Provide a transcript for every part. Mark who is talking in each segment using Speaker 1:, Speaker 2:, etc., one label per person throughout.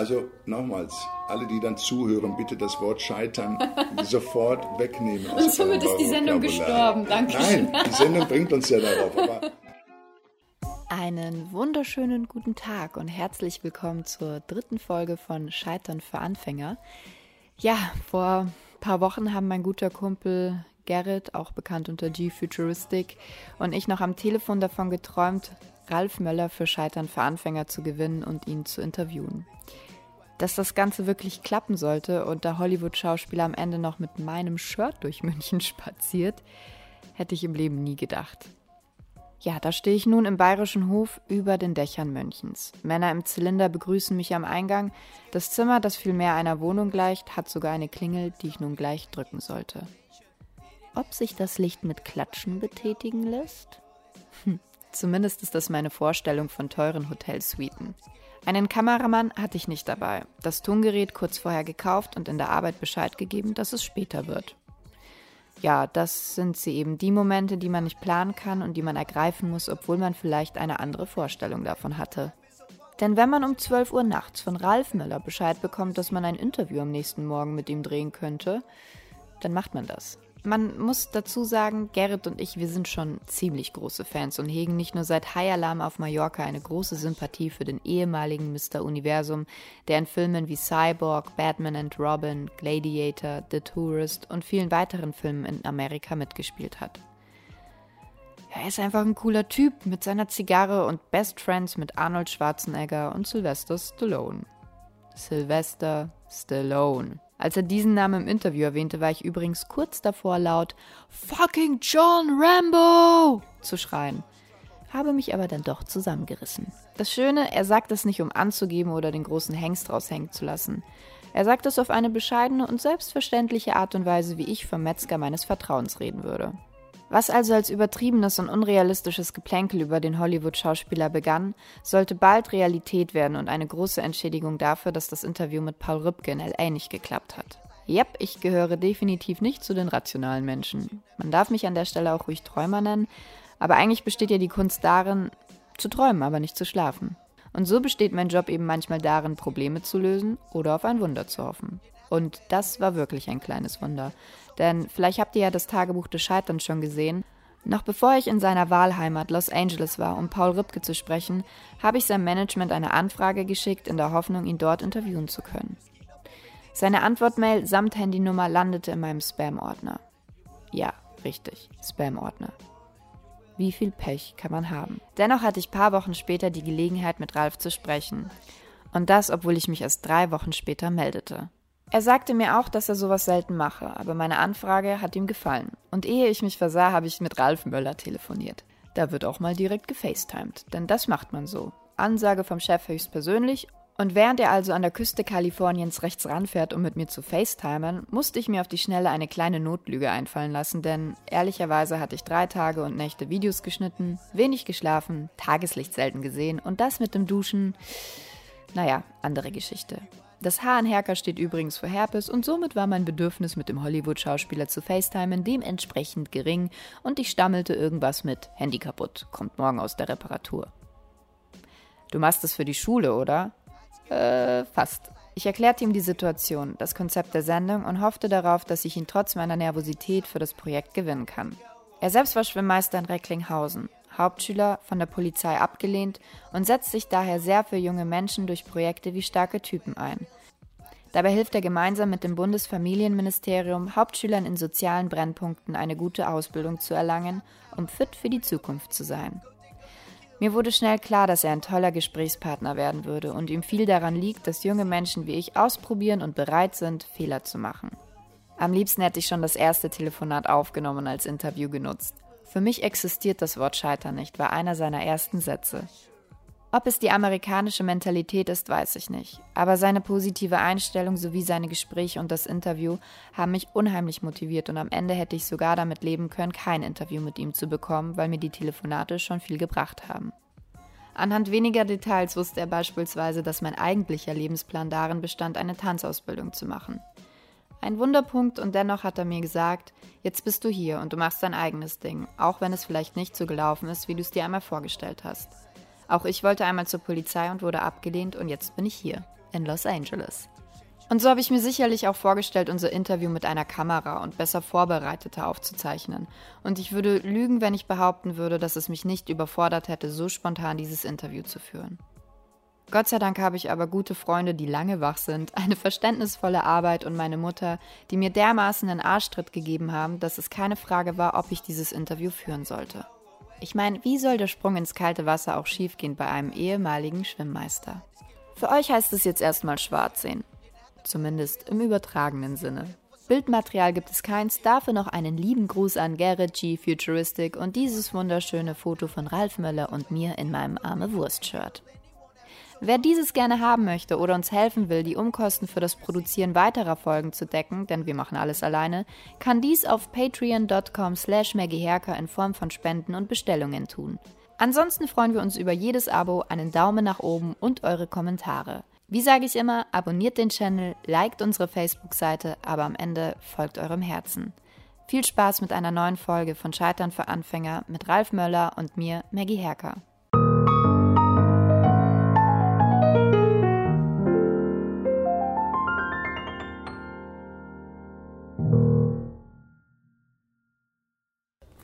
Speaker 1: Also nochmals, alle, die dann zuhören, bitte das Wort Scheitern sofort wegnehmen.
Speaker 2: Und somit ist die Sendung gestorben. Danke.
Speaker 1: Nein, die Sendung bringt uns ja darauf. Aber
Speaker 2: einen wunderschönen guten Tag und herzlich willkommen zur dritten Folge von Scheitern für Anfänger. Ja, vor ein paar Wochen haben mein guter Kumpel Gerrit, auch bekannt unter G-Futuristic, und ich noch am Telefon davon geträumt, Ralf Möller für Scheitern für Anfänger zu gewinnen und ihn zu interviewen dass das Ganze wirklich klappen sollte und der Hollywood-Schauspieler am Ende noch mit meinem Shirt durch München spaziert, hätte ich im Leben nie gedacht. Ja, da stehe ich nun im bayerischen Hof über den Dächern Münchens. Männer im Zylinder begrüßen mich am Eingang. Das Zimmer, das viel mehr einer Wohnung gleicht, hat sogar eine Klingel, die ich nun gleich drücken sollte. Ob sich das Licht mit Klatschen betätigen lässt? Hm, zumindest ist das meine Vorstellung von teuren Hotelsuiten. Einen Kameramann hatte ich nicht dabei, das Tongerät kurz vorher gekauft und in der Arbeit Bescheid gegeben, dass es später wird. Ja, das sind sie eben die Momente, die man nicht planen kann und die man ergreifen muss, obwohl man vielleicht eine andere Vorstellung davon hatte. Denn wenn man um 12 Uhr nachts von Ralf Müller Bescheid bekommt, dass man ein Interview am nächsten Morgen mit ihm drehen könnte, dann macht man das. Man muss dazu sagen, Gerrit und ich, wir sind schon ziemlich große Fans und hegen nicht nur seit High Alarm auf Mallorca eine große Sympathie für den ehemaligen Mr. Universum, der in Filmen wie Cyborg, Batman and Robin, Gladiator, The Tourist und vielen weiteren Filmen in Amerika mitgespielt hat. Er ist einfach ein cooler Typ mit seiner Zigarre und Best Friends mit Arnold Schwarzenegger und Sylvester Stallone. Sylvester Stallone. Als er diesen Namen im Interview erwähnte, war ich übrigens kurz davor laut Fucking John Rambo zu schreien. Habe mich aber dann doch zusammengerissen. Das Schöne, er sagt es nicht, um anzugeben oder den großen Hengst raushängen zu lassen. Er sagt es auf eine bescheidene und selbstverständliche Art und Weise, wie ich vom Metzger meines Vertrauens reden würde. Was also als übertriebenes und unrealistisches Geplänkel über den Hollywood-Schauspieler begann, sollte bald Realität werden und eine große Entschädigung dafür, dass das Interview mit Paul Rübke in L.A. nicht geklappt hat. Yep, ich gehöre definitiv nicht zu den rationalen Menschen. Man darf mich an der Stelle auch ruhig Träumer nennen, aber eigentlich besteht ja die Kunst darin, zu träumen, aber nicht zu schlafen. Und so besteht mein Job eben manchmal darin, Probleme zu lösen oder auf ein Wunder zu hoffen. Und das war wirklich ein kleines Wunder. Denn vielleicht habt ihr ja das Tagebuch des Scheiterns schon gesehen. Noch bevor ich in seiner Wahlheimat Los Angeles war, um Paul Ripke zu sprechen, habe ich seinem Management eine Anfrage geschickt, in der Hoffnung, ihn dort interviewen zu können. Seine Antwortmail samt Handynummer landete in meinem Spam-Ordner. Ja, richtig, Spam-Ordner. Wie viel Pech kann man haben? Dennoch hatte ich paar Wochen später die Gelegenheit, mit Ralf zu sprechen. Und das, obwohl ich mich erst drei Wochen später meldete. Er sagte mir auch, dass er sowas selten mache, aber meine Anfrage hat ihm gefallen. Und ehe ich mich versah, habe ich mit Ralf Möller telefoniert. Da wird auch mal direkt gefacetimed, denn das macht man so. Ansage vom Chef höchstpersönlich und während er also an der Küste Kaliforniens rechts ranfährt, um mit mir zu FaceTimen, musste ich mir auf die Schnelle eine kleine Notlüge einfallen lassen, denn ehrlicherweise hatte ich drei Tage und Nächte Videos geschnitten, wenig geschlafen, Tageslicht selten gesehen und das mit dem Duschen. Naja, andere Geschichte. Das Haar an Herker steht übrigens für Herpes und somit war mein Bedürfnis, mit dem Hollywood-Schauspieler zu FaceTimen dementsprechend gering und ich stammelte irgendwas mit Handy kaputt, kommt morgen aus der Reparatur. Du machst es für die Schule, oder? Äh, fast. Ich erklärte ihm die Situation, das Konzept der Sendung und hoffte darauf, dass ich ihn trotz meiner Nervosität für das Projekt gewinnen kann. Er selbst war Schwimmmeister in Recklinghausen. Hauptschüler, von der Polizei abgelehnt und setzt sich daher sehr für junge Menschen durch Projekte wie starke Typen ein. Dabei hilft er gemeinsam mit dem Bundesfamilienministerium Hauptschülern in sozialen Brennpunkten eine gute Ausbildung zu erlangen, um fit für die Zukunft zu sein. Mir wurde schnell klar, dass er ein toller Gesprächspartner werden würde und ihm viel daran liegt, dass junge Menschen wie ich ausprobieren und bereit sind, Fehler zu machen. Am liebsten hätte ich schon das erste Telefonat aufgenommen als Interview genutzt. Für mich existiert das Wort Scheitern nicht, war einer seiner ersten Sätze. Ob es die amerikanische Mentalität ist, weiß ich nicht. Aber seine positive Einstellung sowie seine Gespräche und das Interview haben mich unheimlich motiviert und am Ende hätte ich sogar damit leben können, kein Interview mit ihm zu bekommen, weil mir die Telefonate schon viel gebracht haben. Anhand weniger Details wusste er beispielsweise, dass mein eigentlicher Lebensplan darin bestand, eine Tanzausbildung zu machen. Ein Wunderpunkt und dennoch hat er mir gesagt, jetzt bist du hier und du machst dein eigenes Ding, auch wenn es vielleicht nicht so gelaufen ist, wie du es dir einmal vorgestellt hast. Auch ich wollte einmal zur Polizei und wurde abgelehnt und jetzt bin ich hier. in Los Angeles. Und so habe ich mir sicherlich auch vorgestellt, unser Interview mit einer Kamera und besser vorbereiteter aufzuzeichnen. Und ich würde lügen, wenn ich behaupten würde, dass es mich nicht überfordert hätte, so spontan dieses Interview zu führen. Gott sei Dank habe ich aber gute Freunde, die lange wach sind, eine verständnisvolle Arbeit und meine Mutter, die mir dermaßen einen Arschtritt gegeben haben, dass es keine Frage war, ob ich dieses Interview führen sollte. Ich meine, wie soll der Sprung ins kalte Wasser auch schiefgehen bei einem ehemaligen Schwimmmeister? Für euch heißt es jetzt erstmal schwarz sehen zumindest im übertragenen Sinne. Bildmaterial gibt es keins, dafür noch einen lieben Gruß an Garrett G. Futuristic und dieses wunderschöne Foto von Ralf Möller und mir in meinem Arme Wurst-Shirt. Wer dieses gerne haben möchte oder uns helfen will, die Umkosten für das Produzieren weiterer Folgen zu decken, denn wir machen alles alleine, kann dies auf patreon.com slash in Form von Spenden und Bestellungen tun. Ansonsten freuen wir uns über jedes Abo, einen Daumen nach oben und eure Kommentare. Wie sage ich immer, abonniert den Channel, liked unsere Facebook-Seite, aber am Ende folgt eurem Herzen. Viel Spaß mit einer neuen Folge von Scheitern für Anfänger mit Ralf Möller und mir, Maggie Herker.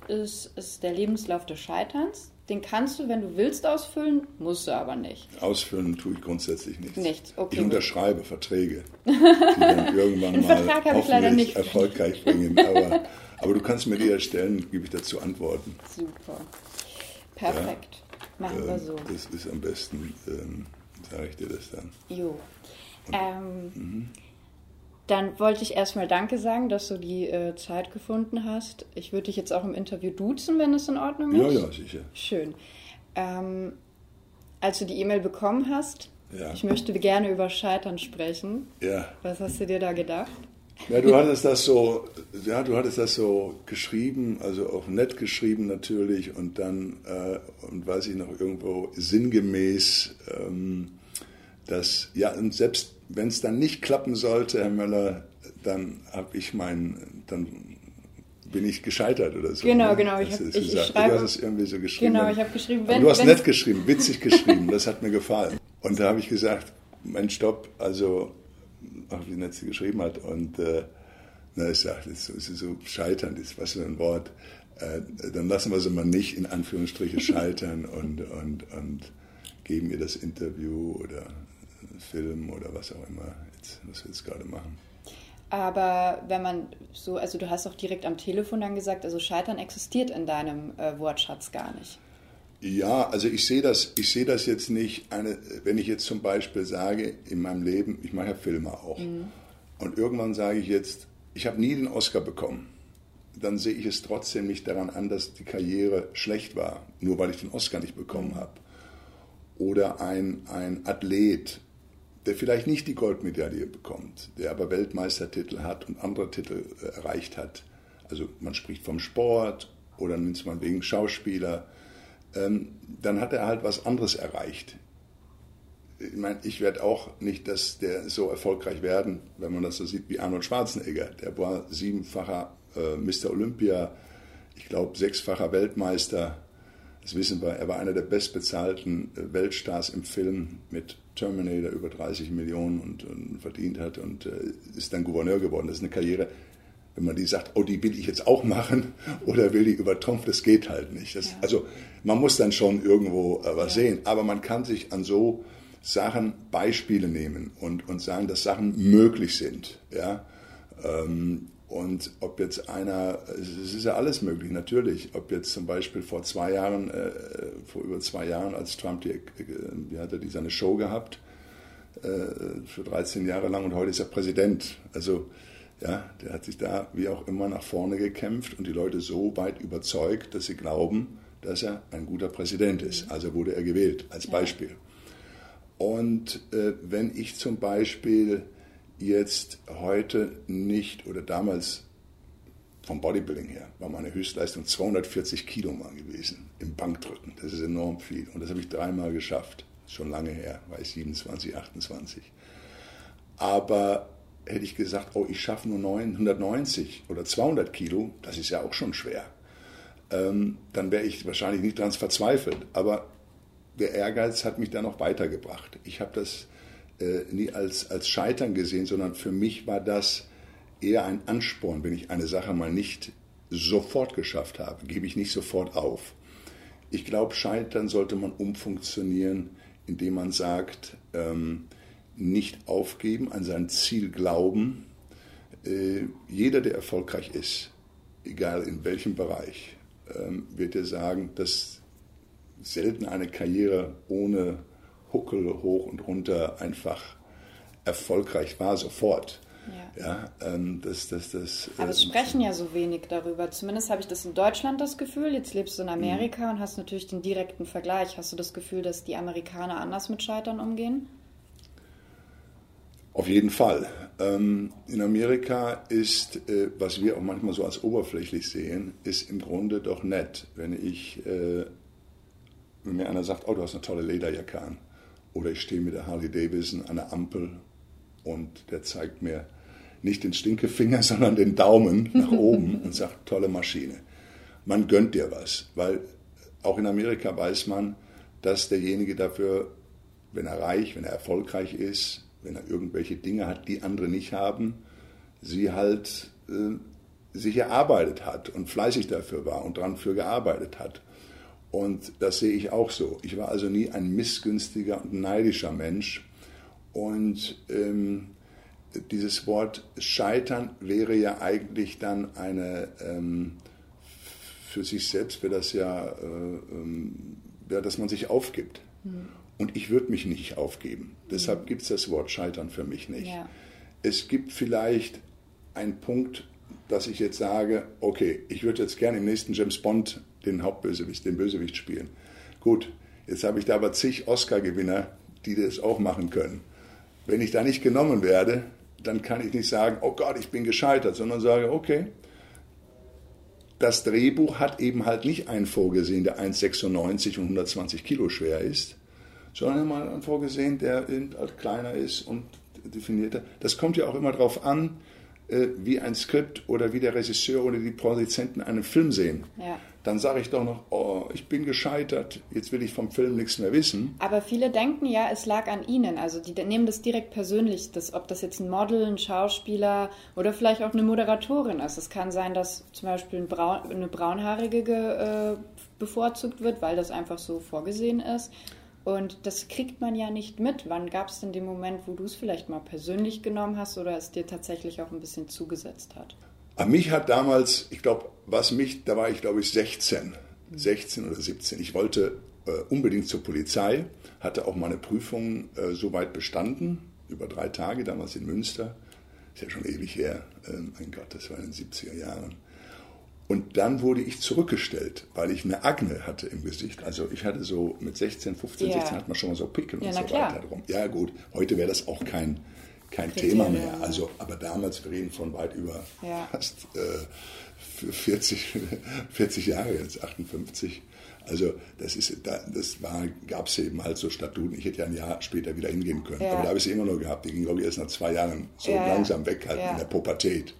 Speaker 2: Ist, ist der Lebenslauf des Scheiterns. Den kannst du, wenn du willst, ausfüllen, musst du aber nicht.
Speaker 1: Ausfüllen tue ich grundsätzlich nichts.
Speaker 2: Nichts, okay.
Speaker 1: Ich unterschreibe Verträge, die dann irgendwann mal hoffentlich erfolgreich bringen. Aber, aber du kannst mir die erstellen, gebe ich dazu Antworten.
Speaker 2: Super. Perfekt. Ja, Machen wir ähm, so.
Speaker 1: Das ist am besten, ähm, sage ich dir das dann.
Speaker 2: Jo. Ähm, mhm. Dann wollte ich erstmal Danke sagen, dass du die äh, Zeit gefunden hast. Ich würde dich jetzt auch im Interview duzen, wenn es in Ordnung ist.
Speaker 1: Ja, ja, sicher.
Speaker 2: Schön. Ähm, als du die E-Mail bekommen hast, ja. ich möchte gerne über Scheitern sprechen.
Speaker 1: Ja.
Speaker 2: Was hast du dir da gedacht?
Speaker 1: Ja, du hattest das so, ja, du hattest das so geschrieben, also auch nett geschrieben natürlich und dann, äh, und weiß ich noch irgendwo sinngemäß, ähm, dass, ja, und selbst wenn es dann nicht klappen sollte, Herr Möller, dann habe ich mein, dann bin ich gescheitert oder so.
Speaker 2: Genau, ne? genau. Ich hab, ich, ich schreibe,
Speaker 1: du hast es irgendwie so geschrieben.
Speaker 2: Genau, ich habe geschrieben.
Speaker 1: Wenn, du hast nett geschrieben, witzig geschrieben, das hat mir gefallen. Und da habe ich gesagt, mein Stopp, also, ach, wie nett sie geschrieben hat. Und äh, na, ich sage, das ist so scheitern, ist was für ein Wort. Äh, dann lassen wir sie mal nicht in Anführungsstriche scheitern und, und, und geben ihr das Interview oder Film oder was auch immer, jetzt, was wir jetzt gerade machen.
Speaker 2: Aber wenn man so, also du hast auch direkt am Telefon dann gesagt, also Scheitern existiert in deinem äh, Wortschatz gar nicht.
Speaker 1: Ja, also ich sehe das, ich sehe das jetzt nicht, eine, wenn ich jetzt zum Beispiel sage, in meinem Leben, ich mache ja Filme auch, mhm. und irgendwann sage ich jetzt, ich habe nie den Oscar bekommen, dann sehe ich es trotzdem nicht daran an, dass die Karriere schlecht war, nur weil ich den Oscar nicht bekommen mhm. habe. Oder ein, ein Athlet, der vielleicht nicht die Goldmedaille bekommt, der aber Weltmeistertitel hat und andere Titel äh, erreicht hat. Also man spricht vom Sport oder nimmt man wegen Schauspieler, ähm, dann hat er halt was anderes erreicht. Ich meine, ich werde auch nicht dass der so erfolgreich werden, wenn man das so sieht wie Arnold Schwarzenegger. Der war siebenfacher äh, Mr. Olympia, ich glaube sechsfacher Weltmeister. Das wissen wir, er war einer der bestbezahlten äh, Weltstars im Film mit Terminator über 30 Millionen und, und verdient hat und äh, ist dann Gouverneur geworden. Das ist eine Karriere, wenn man die sagt, oh, die will ich jetzt auch machen oder will die übertrumpfen, das geht halt nicht. Das, ja. Also man muss dann schon irgendwo äh, was ja. sehen, aber man kann sich an so Sachen Beispiele nehmen und, und sagen, dass Sachen möglich sind. Ja? Ähm, und ob jetzt einer, es ist ja alles möglich, natürlich. Ob jetzt zum Beispiel vor zwei Jahren, äh, vor über zwei Jahren, als Trump, die, wie hat er die seine Show gehabt, äh, für 13 Jahre lang und heute ist er Präsident. Also, ja, der hat sich da wie auch immer nach vorne gekämpft und die Leute so weit überzeugt, dass sie glauben, dass er ein guter Präsident ist. Also wurde er gewählt, als Beispiel. Und äh, wenn ich zum Beispiel jetzt heute nicht oder damals vom Bodybuilding her war meine Höchstleistung 240 Kilo mal gewesen im Bankdrücken. Das ist enorm viel und das habe ich dreimal geschafft. Schon lange her, war ich 27, 28. Aber hätte ich gesagt, oh, ich schaffe nur 190 oder 200 Kilo, das ist ja auch schon schwer, ähm, dann wäre ich wahrscheinlich nicht dran verzweifelt. Aber der Ehrgeiz hat mich da noch weitergebracht. Ich habe das äh, nie als, als Scheitern gesehen, sondern für mich war das eher ein Ansporn, wenn ich eine Sache mal nicht sofort geschafft habe, gebe ich nicht sofort auf. Ich glaube, Scheitern sollte man umfunktionieren, indem man sagt, ähm, nicht aufgeben, an sein Ziel glauben. Äh, jeder, der erfolgreich ist, egal in welchem Bereich, ähm, wird dir sagen, dass selten eine Karriere ohne Huckel hoch und runter einfach erfolgreich war, sofort. Ja. ja ähm, das, das, das,
Speaker 2: Aber es äh, sprechen ja so wenig darüber. Zumindest habe ich das in Deutschland das Gefühl. Jetzt lebst du in Amerika mhm. und hast natürlich den direkten Vergleich. Hast du das Gefühl, dass die Amerikaner anders mit Scheitern umgehen?
Speaker 1: Auf jeden Fall. Ähm, in Amerika ist, äh, was wir auch manchmal so als oberflächlich sehen, ist im Grunde doch nett, wenn ich, äh, wenn mir einer sagt, oh, du hast eine tolle Lederjacke an, oder ich stehe mit der Harley Davidson an der Ampel und der zeigt mir nicht den Stinkefinger, sondern den Daumen nach oben und sagt, tolle Maschine. Man gönnt dir was, weil auch in Amerika weiß man, dass derjenige dafür, wenn er reich, wenn er erfolgreich ist, wenn er irgendwelche Dinge hat, die andere nicht haben, sie halt äh, sich erarbeitet hat und fleißig dafür war und daran für gearbeitet hat. Und das sehe ich auch so. Ich war also nie ein missgünstiger und neidischer Mensch. Und ähm, dieses Wort Scheitern wäre ja eigentlich dann eine, ähm, für sich selbst wäre das ja, äh, ähm, dass man sich aufgibt. Mhm. Und ich würde mich nicht aufgeben. Deshalb mhm. gibt es das Wort Scheitern für mich nicht. Ja. Es gibt vielleicht einen Punkt, dass ich jetzt sage, okay, ich würde jetzt gerne im nächsten James Bond den Hauptbösewicht, den Bösewicht spielen. Gut, jetzt habe ich da aber zig Oscar-Gewinner, die das auch machen können. Wenn ich da nicht genommen werde, dann kann ich nicht sagen, oh Gott, ich bin gescheitert, sondern sage, okay, das Drehbuch hat eben halt nicht einen vorgesehen, der 1,96 und 120 Kilo schwer ist, sondern mal einen vorgesehen, der halt kleiner ist und definierter. Das kommt ja auch immer darauf an, äh, wie ein Skript oder wie der Regisseur oder die Produzenten einen Film sehen. Ja. Dann sage ich doch noch, oh, ich bin gescheitert, jetzt will ich vom Film nichts mehr wissen.
Speaker 2: Aber viele denken ja, es lag an ihnen. Also die nehmen das direkt persönlich, dass, ob das jetzt ein Model, ein Schauspieler oder vielleicht auch eine Moderatorin ist. Es kann sein, dass zum Beispiel ein Braun, eine braunhaarige äh, bevorzugt wird, weil das einfach so vorgesehen ist. Und das kriegt man ja nicht mit. Wann gab es denn den Moment, wo du es vielleicht mal persönlich genommen hast oder es dir tatsächlich auch ein bisschen zugesetzt hat?
Speaker 1: An mich hat damals, ich glaube, was mich, da war ich glaube ich 16, 16 oder 17. Ich wollte äh, unbedingt zur Polizei, hatte auch meine Prüfung äh, soweit bestanden, über drei Tage, damals in Münster. Ist ja schon ewig her, äh, mein Gott, das war in den 70er Jahren. Und dann wurde ich zurückgestellt, weil ich eine Akne hatte im Gesicht. Also ich hatte so mit 16, 15, ja. 16 hat man schon mal so Pickel ja, und so klar. weiter drum. Ja gut, heute wäre das auch kein, kein Thema mehr. Also, aber damals, wir reden von weit über ja. fast äh, 40, 40 Jahre jetzt, 58. Also das ist, das war, gab es eben halt so Statuten. Ich hätte ja ein Jahr später wieder hingehen können. Aber da habe ich sie immer noch gehabt. Die ging, glaube ich, erst nach zwei Jahren so langsam weg, halt in der Pubertät.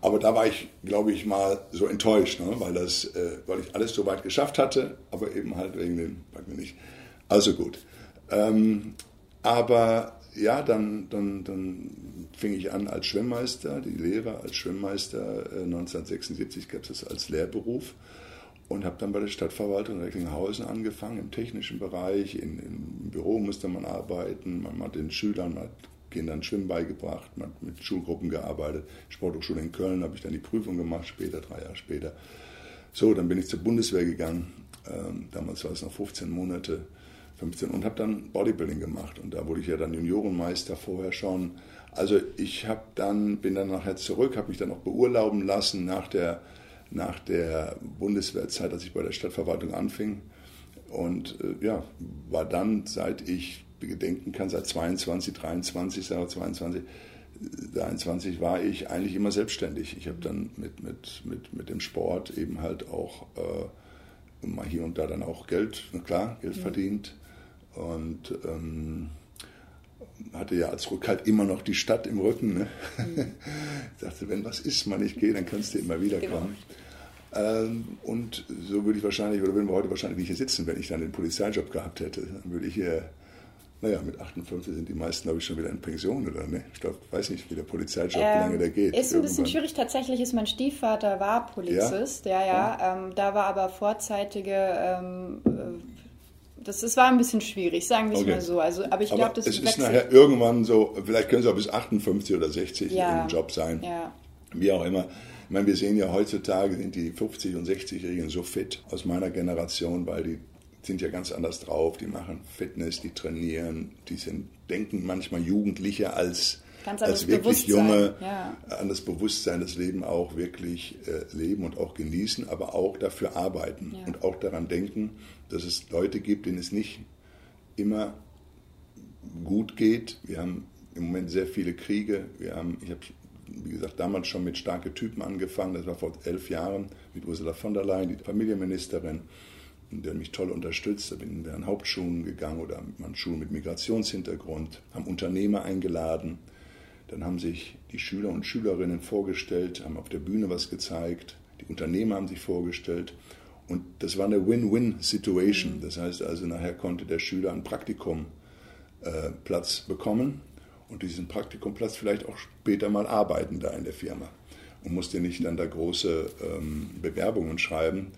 Speaker 1: Aber da war ich, glaube ich, mal so enttäuscht, ne? weil, das, äh, weil ich alles so weit geschafft hatte, aber eben halt wegen dem, weiß mir nicht. Also gut. Ähm, aber ja, dann, dann, dann fing ich an als Schwimmmeister, die Lehre als Schwimmmeister. Äh, 1976 gab es das als Lehrberuf und habe dann bei der Stadtverwaltung Recklinghausen angefangen, im technischen Bereich. In, Im Büro musste man arbeiten, man hat den Schülern, man hat Kindern Schwimmen beigebracht, man hat mit Schulgruppen gearbeitet. Sporthochschule in Köln habe ich dann die Prüfung gemacht, später, drei Jahre später. So, dann bin ich zur Bundeswehr gegangen. Ähm, damals war es noch 15 Monate, 15 und habe dann Bodybuilding gemacht. Und da wurde ich ja dann Juniorenmeister vorher schon. Also ich habe dann, bin dann nachher zurück, habe mich dann auch beurlauben lassen nach der, nach der Bundeswehrzeit, als ich bei der Stadtverwaltung anfing. Und äh, ja, war dann, seit ich gedenken kann, seit 22, 23, 22, 23 war ich eigentlich immer selbstständig. Ich habe dann mit, mit, mit, mit dem Sport eben halt auch äh, mal hier und da dann auch Geld, klar, Geld ja. verdient. Und ähm, hatte ja als Rückhalt immer noch die Stadt im Rücken. Ne? Mhm. ich dachte, wenn was ist, man nicht geht, dann kannst du immer wieder genau. kommen. Ähm, und so würde ich wahrscheinlich, oder würden wir heute wahrscheinlich nicht hier sitzen, wenn ich dann den Polizeijob gehabt hätte. Dann würde ich hier Naja, mit 58 sind die meisten, glaube ich, schon wieder in Pension oder ne? Ich glaube, weiß nicht, wie der Polizeijob, ähm, wie lange der geht.
Speaker 2: Ist ein bisschen schwierig. Tatsächlich ist mein Stiefvater war Polizist, ja, ja. ja. ja. Ähm, da war aber vorzeitige ähm, äh, das, das war ein bisschen schwierig, sagen wir es okay. mal so. Also, aber ich glaube, das
Speaker 1: es ist nachher irgendwann so, vielleicht können sie auch bis 58 oder 60 ja. im Job sein. Ja. Wie auch immer. Ich meine, wir sehen ja heutzutage sind die 50- und 60-Jährigen so fit aus meiner Generation, weil die sind ja ganz anders drauf. Die machen Fitness, die trainieren, die sind, denken manchmal jugendlicher als, als wirklich junge, ja. an das Bewusstsein, das Leben auch wirklich äh, leben und auch genießen, aber auch dafür arbeiten ja. und auch daran denken, dass es Leute gibt, denen es nicht immer gut geht. Wir haben im Moment sehr viele Kriege. Wir haben, ich habe, wie gesagt, damals schon mit starken Typen angefangen. Das war vor elf Jahren mit Ursula von der Leyen, die Familienministerin, der mich toll unterstützt. Da bin wir an Hauptschulen gegangen oder an Schulen mit Migrationshintergrund, haben Unternehmer eingeladen. Dann haben sich die Schüler und Schülerinnen vorgestellt, haben auf der Bühne was gezeigt. Die Unternehmer haben sich vorgestellt. Und das war eine Win-Win-Situation. Das heißt also, nachher konnte der Schüler einen Praktikumplatz äh, bekommen und diesen Praktikumplatz vielleicht auch später mal arbeiten da in der Firma. Und musste nicht dann da große ähm, Bewerbungen schreiben,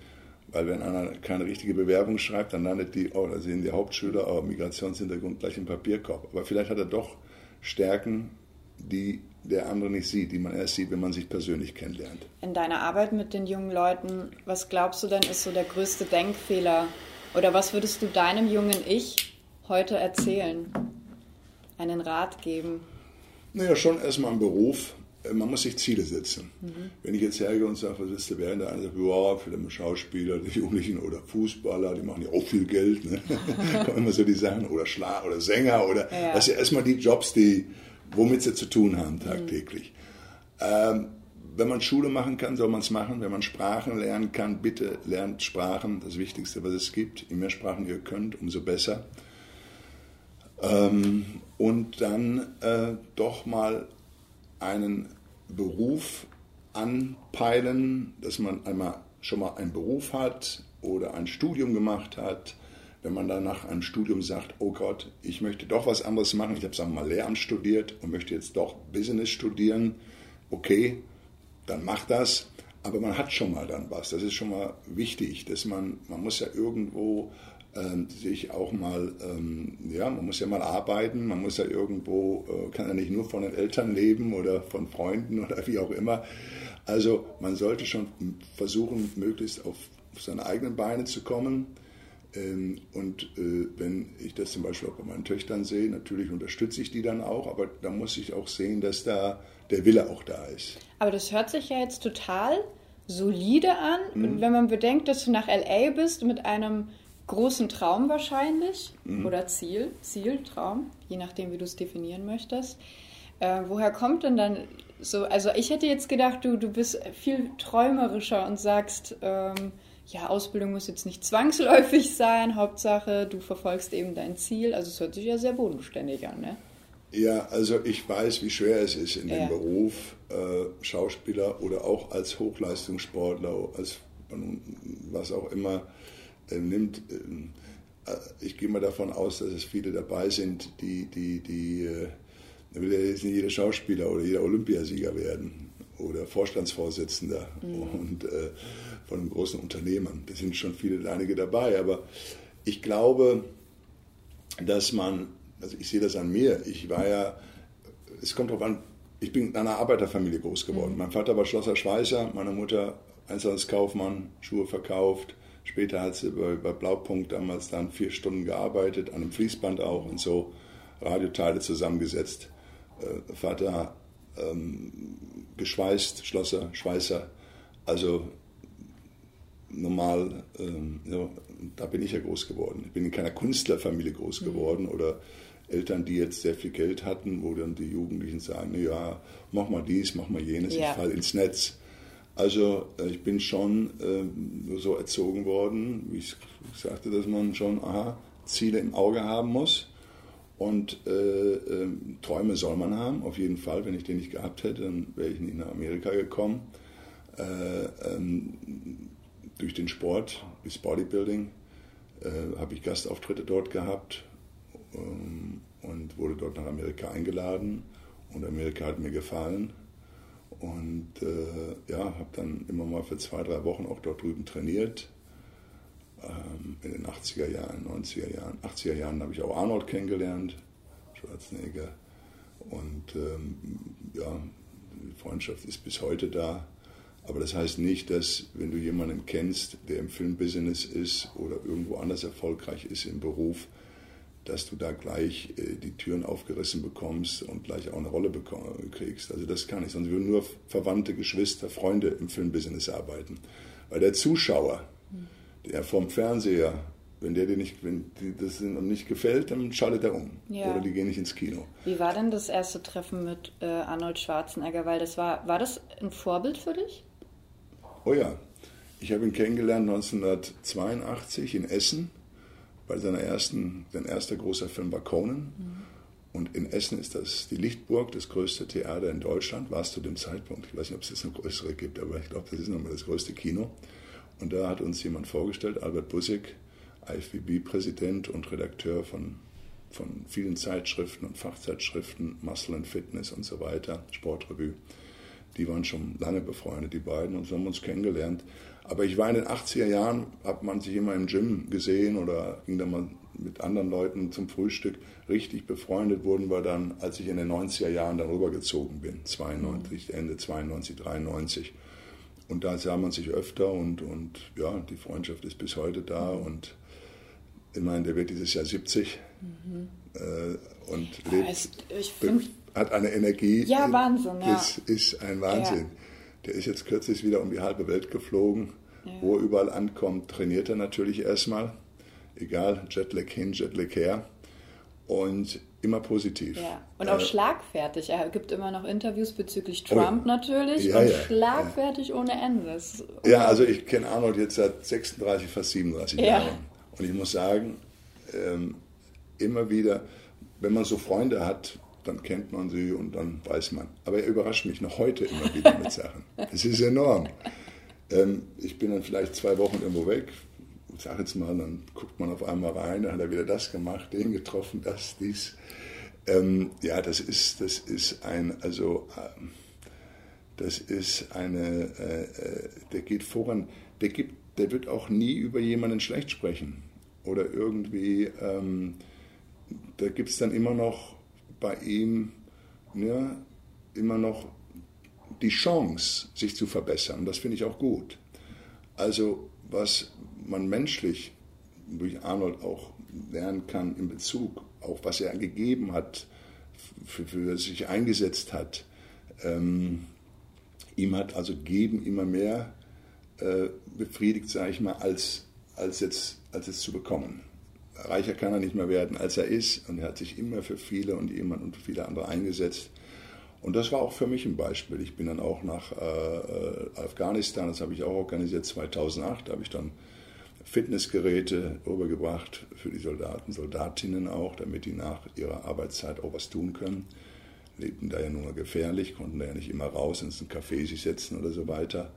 Speaker 1: weil wenn einer keine richtige Bewerbung schreibt, dann landet die, oh, da sehen die Hauptschüler, oh, Migrationshintergrund gleich im Papierkorb. Aber vielleicht hat er doch Stärken, die der andere nicht sieht, die man erst sieht, wenn man sich persönlich kennenlernt.
Speaker 2: In deiner Arbeit mit den jungen Leuten, was glaubst du denn ist so der größte Denkfehler? Oder was würdest du deinem jungen Ich heute erzählen? Einen Rat geben?
Speaker 1: Naja, schon erstmal im Beruf. Äh, man muss sich Ziele setzen. Mhm. Wenn ich jetzt hergehe und sage, was willst du werden? Der eine sagt, ja, vielleicht Schauspieler, die Jugendlichen oder Fußballer, die machen ja auch viel Geld. Ne? immer so die Sachen. Oder Schlag oder Sänger. Oder, ja. Das sind ja erstmal die Jobs, die, womit sie zu tun haben tagtäglich. Mhm. Ähm, wenn man Schule machen kann, soll man es machen. Wenn man Sprachen lernen kann, bitte lernt Sprachen. Das Wichtigste, was es gibt. Je mehr Sprachen ihr könnt, umso besser. Ähm, und dann äh, doch mal einen Beruf anpeilen, dass man einmal schon mal einen Beruf hat oder ein Studium gemacht hat, wenn man dann nach einem Studium sagt, oh Gott, ich möchte doch was anderes machen, ich habe sagen wir mal Lehramt studiert und möchte jetzt doch Business studieren, okay, dann mach das, aber man hat schon mal dann was. Das ist schon mal wichtig, dass man, man muss ja irgendwo ähm, sich auch mal, ähm, ja, man muss ja mal arbeiten, man muss ja irgendwo, äh, kann ja nicht nur von den Eltern leben oder von Freunden oder wie auch immer. Also man sollte schon versuchen, möglichst auf seine eigenen Beine zu kommen und äh, wenn ich das zum Beispiel auch bei meinen Töchtern sehe, natürlich unterstütze ich die dann auch, aber da muss ich auch sehen, dass da der Wille auch da ist.
Speaker 2: Aber das hört sich ja jetzt total solide an. Mhm. wenn man bedenkt, dass du nach LA bist mit einem großen Traum wahrscheinlich mhm. oder Ziel, Ziel, Traum, je nachdem, wie du es definieren möchtest. Äh, woher kommt denn dann so? Also ich hätte jetzt gedacht, du, du bist viel träumerischer und sagst, ähm, ja, Ausbildung muss jetzt nicht zwangsläufig sein, Hauptsache du verfolgst eben dein Ziel. Also es hört sich ja sehr bodenständig an, ne?
Speaker 1: Ja, also ich weiß, wie schwer es ist in ja. dem Beruf äh, Schauspieler oder auch als Hochleistungssportler, als was auch immer äh, nimmt. Äh, ich gehe mal davon aus, dass es viele dabei sind, die, die, die, äh, will ja jetzt nicht jeder Schauspieler oder jeder Olympiasieger werden oder Vorstandsvorsitzender mhm. und äh, von einem großen Unternehmen. Da sind schon viele, einige dabei, aber ich glaube, dass man, also ich sehe das an mir, ich war ja, es kommt darauf an, ich bin in einer Arbeiterfamilie groß geworden. Mhm. Mein Vater war Schlosser Schweißer, meine Mutter Einzelhandelskaufmann, Schuhe verkauft. Später hat sie bei, bei Blaupunkt damals dann vier Stunden gearbeitet, an einem Fließband auch und so Radioteile zusammengesetzt. Äh, Vater ähm, geschweißt, Schlosser, Schweißer. Also normal, ähm, ja, da bin ich ja groß geworden. Ich bin in keiner Künstlerfamilie groß mhm. geworden mhm. oder Eltern, die jetzt sehr viel Geld hatten, wo dann die Jugendlichen sagen, ja, mach mal dies, mach mal jenes, ja. ich falle ins Netz. Also äh, ich bin schon äh, so erzogen worden, wie ich sagte, dass man schon aha, Ziele im Auge haben muss. Und äh, äh, Träume soll man haben, auf jeden Fall. Wenn ich den nicht gehabt hätte, dann wäre ich nicht nach Amerika gekommen. Äh, ähm, durch den Sport, bis Bodybuilding, äh, habe ich Gastauftritte dort gehabt. ähm, und wurde dort nach Amerika eingeladen. Und Amerika hat mir gefallen. Und äh, ja, habe dann immer mal für zwei, drei Wochen auch dort drüben trainiert. Ähm, in den 80er Jahren, 90er Jahren. 80er Jahren habe ich auch Arnold kennengelernt, Schwarzenegger. Und ähm, ja, die Freundschaft ist bis heute da. Aber das heißt nicht, dass wenn du jemanden kennst, der im Filmbusiness ist oder irgendwo anders erfolgreich ist im Beruf, dass du da gleich äh, die Türen aufgerissen bekommst und gleich auch eine Rolle kriegst. Also das kann ich, sonst würden nur Verwandte, Geschwister, Freunde im Filmbusiness arbeiten. Weil der Zuschauer, der vom Fernseher, wenn der dir nicht, wenn das nicht gefällt, dann schaltet er um. Ja. Oder die gehen nicht ins Kino.
Speaker 2: Wie war denn das erste Treffen mit äh, Arnold Schwarzenegger? Weil das war, war das ein Vorbild für dich?
Speaker 1: Oh ja. Ich habe ihn kennengelernt 1982 in Essen bei seiner ersten, sein erster großer Film war Conan. Mhm. Und in Essen ist das die Lichtburg, das größte Theater in Deutschland, war es zu dem Zeitpunkt. Ich weiß nicht, ob es jetzt eine größere gibt, aber ich glaube, das ist nochmal das größte Kino. Und da hat uns jemand vorgestellt, Albert Bussig, IFBB-Präsident und Redakteur von, von vielen Zeitschriften und Fachzeitschriften, Muscle and Fitness und so weiter, Sportrevue. Die waren schon lange befreundet, die beiden, und so haben wir uns kennengelernt. Aber ich war in den 80er Jahren, hat man sich immer im Gym gesehen oder ging dann mal mit anderen Leuten zum Frühstück. Richtig befreundet wurden wir dann, als ich in den 90er Jahren darüber gezogen bin, 92, Ende 92, 93. Und da sah man sich öfter und, und ja, die Freundschaft ist bis heute da und ich meine, der wird dieses Jahr 70 mhm. äh, und lebt, ja, hat eine Energie.
Speaker 2: Ja, Wahnsinn, ja.
Speaker 1: Das ist ein Wahnsinn. Ja. Der ist jetzt kürzlich wieder um die halbe Welt geflogen. Ja. Wo er überall ankommt, trainiert er natürlich erstmal. Egal, Jetlag hin, Jetlag her. Und immer positiv.
Speaker 2: Ja. Und auch äh, schlagfertig. Er gibt immer noch Interviews bezüglich oh Trump oh, natürlich ja, und ja, schlagfertig ohne Ende.
Speaker 1: Ja, also ich kenne Arnold jetzt seit 36, fast 37 Jahren. Und ich muss sagen, ähm, immer wieder, wenn man so Freunde hat, dann kennt man sie und dann weiß man. Aber er überrascht mich noch heute immer wieder mit Sachen. Das ist enorm. Ähm, ich bin dann vielleicht zwei Wochen irgendwo weg, sage jetzt mal, dann guckt man auf einmal rein, dann hat er wieder das gemacht, den getroffen, das, dies. Ähm, ja, das ist, das ist ein, also, ähm, das ist eine, äh, äh, der geht voran, der gibt, der wird auch nie über jemanden schlecht sprechen. Oder irgendwie, ähm, da gibt es dann immer noch bei ihm ne, immer noch die Chance, sich zu verbessern. Das finde ich auch gut. Also was man menschlich durch Arnold auch lernen kann in Bezug auf was er gegeben hat, für, für sich eingesetzt hat. Ähm, ihm hat also geben immer mehr äh, befriedigt, sage ich mal, als, als, jetzt, als jetzt zu bekommen reicher kann er nicht mehr werden, als er ist. Und er hat sich immer für viele und jemand und viele andere eingesetzt. Und das war auch für mich ein Beispiel. Ich bin dann auch nach äh, äh Afghanistan, das habe ich auch organisiert 2008, da habe ich dann Fitnessgeräte rübergebracht für die Soldaten, Soldatinnen auch, damit die nach ihrer Arbeitszeit auch was tun können. Lebten da ja nur gefährlich, konnten da ja nicht immer raus ins Café sich setzen oder so weiter.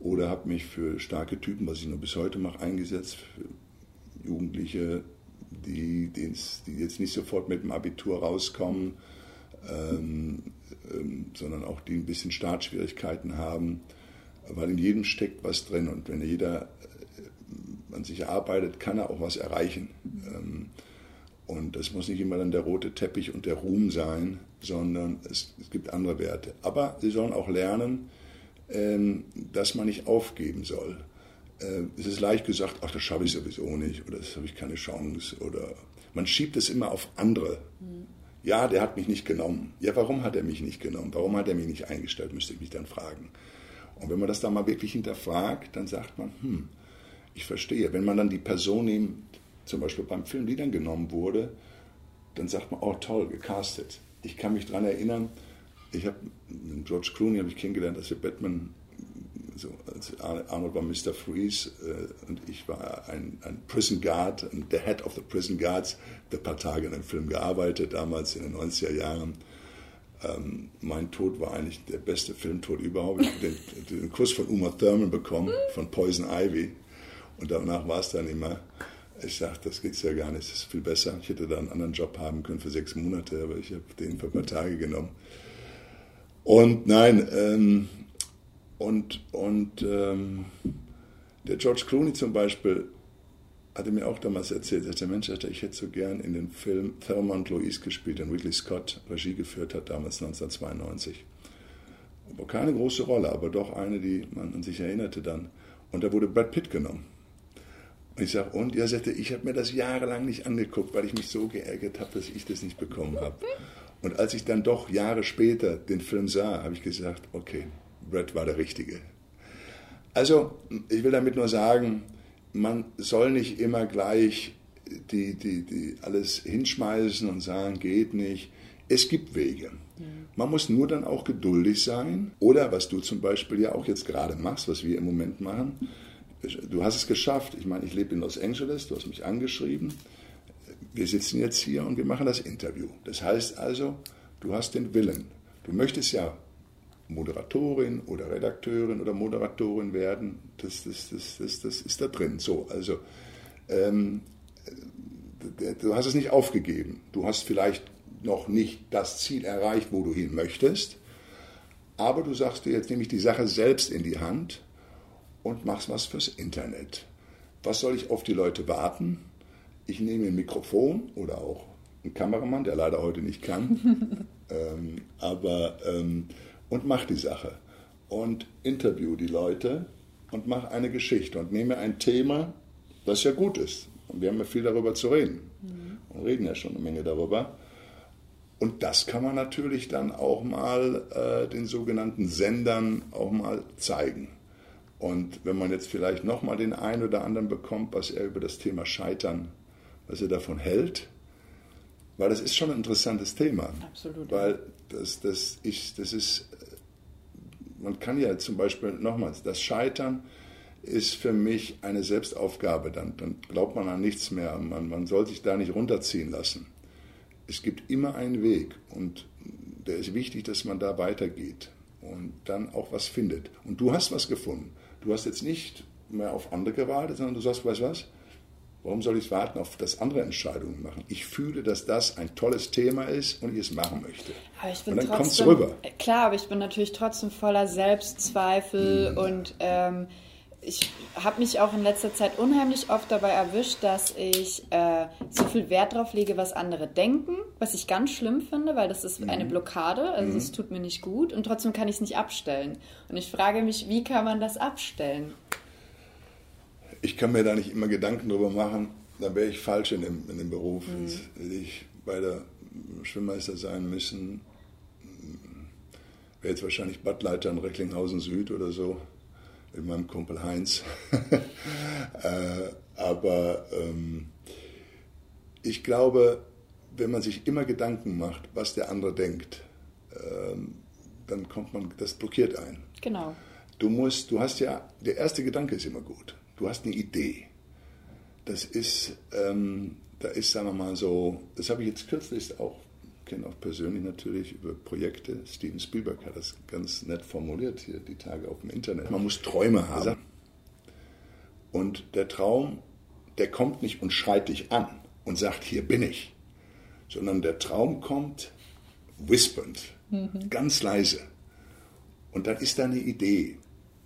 Speaker 1: Oder habe mich für starke Typen, was ich nur bis heute mache, eingesetzt, Jugendliche, die, die jetzt nicht sofort mit dem Abitur rauskommen, ähm, ähm, sondern auch die ein bisschen Startschwierigkeiten haben, weil in jedem steckt was drin und wenn jeder äh, an sich arbeitet, kann er auch was erreichen. Ähm, und das muss nicht immer dann der rote Teppich und der Ruhm sein, sondern es, es gibt andere Werte. Aber sie sollen auch lernen, ähm, dass man nicht aufgeben soll es ist leicht gesagt, ach, das schaffe ich sowieso nicht oder das habe ich keine Chance oder man schiebt es immer auf andere. Mhm. Ja, der hat mich nicht genommen. Ja, warum hat er mich nicht genommen? Warum hat er mich nicht eingestellt, müsste ich mich dann fragen. Und wenn man das dann mal wirklich hinterfragt, dann sagt man, hm, ich verstehe. Wenn man dann die Person nimmt, zum Beispiel beim Film, die dann genommen wurde, dann sagt man, oh toll, gecastet. Ich kann mich daran erinnern, ich habe George Clooney habe ich kennengelernt, als wir Batman so, Arnold war Mr. Freeze äh, und ich war ein, ein Prison Guard, der Head of the Prison Guards, der ein paar Tage in einem Film gearbeitet, damals in den 90er Jahren. Ähm, mein Tod war eigentlich der beste Filmtod überhaupt. Ich habe den, den Kuss von Uma Thurman bekommen, von Poison Ivy. Und danach war es dann immer. Ich sage, das geht ja gar nicht, das ist viel besser. Ich hätte da einen anderen Job haben können für sechs Monate, aber ich habe den für ein paar Tage genommen. Und nein, ähm, und, und ähm, der George Clooney zum Beispiel hatte mir auch damals erzählt, dass der Mensch ich hätte so gern in den Film Thelma und Louise gespielt, den Ridley Scott Regie geführt hat, damals 1992. Aber keine große Rolle, aber doch eine, die man an sich erinnerte dann. Und da wurde Brad Pitt genommen. Und ich sage, und? Ja, sagte, ich habe mir das jahrelang nicht angeguckt, weil ich mich so geärgert habe, dass ich das nicht bekommen habe. Und als ich dann doch Jahre später den Film sah, habe ich gesagt, okay, Brad war der Richtige. Also, ich will damit nur sagen, man soll nicht immer gleich die, die, die alles hinschmeißen und sagen, geht nicht. Es gibt Wege. Man muss nur dann auch geduldig sein. Oder was du zum Beispiel ja auch jetzt gerade machst, was wir im Moment machen. Du hast es geschafft. Ich meine, ich lebe in Los Angeles, du hast mich angeschrieben. Wir sitzen jetzt hier und wir machen das Interview. Das heißt also, du hast den Willen. Du möchtest ja Moderatorin oder Redakteurin oder Moderatorin werden. Das, das, das, das, das ist da drin. So, also ähm, du hast es nicht aufgegeben. Du hast vielleicht noch nicht das Ziel erreicht, wo du hin möchtest, aber du sagst dir, jetzt nehme ich die Sache selbst in die Hand und machst was fürs Internet. Was soll ich auf die Leute warten? Ich nehme ein Mikrofon oder auch einen Kameramann, der leider heute nicht kann, ähm, aber ähm, und mach die Sache und interview die Leute und mach eine Geschichte und nehme ein Thema, das ja gut ist. Und wir haben ja viel darüber zu reden mhm. und reden ja schon eine Menge darüber. Und das kann man natürlich dann auch mal äh, den sogenannten Sendern auch mal zeigen. Und wenn man jetzt vielleicht nochmal den einen oder anderen bekommt, was er über das Thema Scheitern, was er davon hält, weil das ist schon ein interessantes Thema.
Speaker 2: Absolut.
Speaker 1: Weil das, das, ist, das ist, man kann ja zum Beispiel nochmals, das Scheitern ist für mich eine Selbstaufgabe. Dann, dann glaubt man an nichts mehr. Man, man soll sich da nicht runterziehen lassen. Es gibt immer einen Weg und der ist wichtig, dass man da weitergeht und dann auch was findet. Und du hast was gefunden. Du hast jetzt nicht mehr auf andere gewartet, sondern du sagst, weißt was? Warum soll ich warten auf das andere Entscheidungen machen? Ich fühle, dass das ein tolles Thema ist und ich es machen möchte.
Speaker 2: Aber ich bin und dann kommt es rüber. Klar, aber ich bin natürlich trotzdem voller Selbstzweifel mhm. und ähm, ich habe mich auch in letzter Zeit unheimlich oft dabei erwischt, dass ich äh, so viel Wert darauf lege, was andere denken, was ich ganz schlimm finde, weil das ist mhm. eine Blockade, also es mhm. tut mir nicht gut und trotzdem kann ich es nicht abstellen. Und ich frage mich, wie kann man das abstellen?
Speaker 1: Ich kann mir da nicht immer Gedanken drüber machen, dann wäre ich falsch in dem, in dem Beruf. Mhm. Hätte ich bei der Schwimmmeister sein müssen, wäre jetzt wahrscheinlich Badleiter in Recklinghausen Süd oder so, mit meinem Kumpel Heinz. äh, aber ähm, ich glaube, wenn man sich immer Gedanken macht, was der andere denkt, ähm, dann kommt man, das blockiert einen.
Speaker 2: Genau.
Speaker 1: Du musst, du hast ja, der erste Gedanke ist immer gut du hast eine Idee. Das ist, ähm, da ist, sagen wir mal so, das habe ich jetzt kürzlich auch, kenne auch persönlich natürlich über Projekte. Steven Spielberg hat das ganz nett formuliert hier die Tage auf dem Internet. Man muss Träume haben. Und der Traum, der kommt nicht und schreit dich an und sagt, hier bin ich, sondern der Traum kommt whispernd, mhm. ganz leise. Und dann ist da eine Idee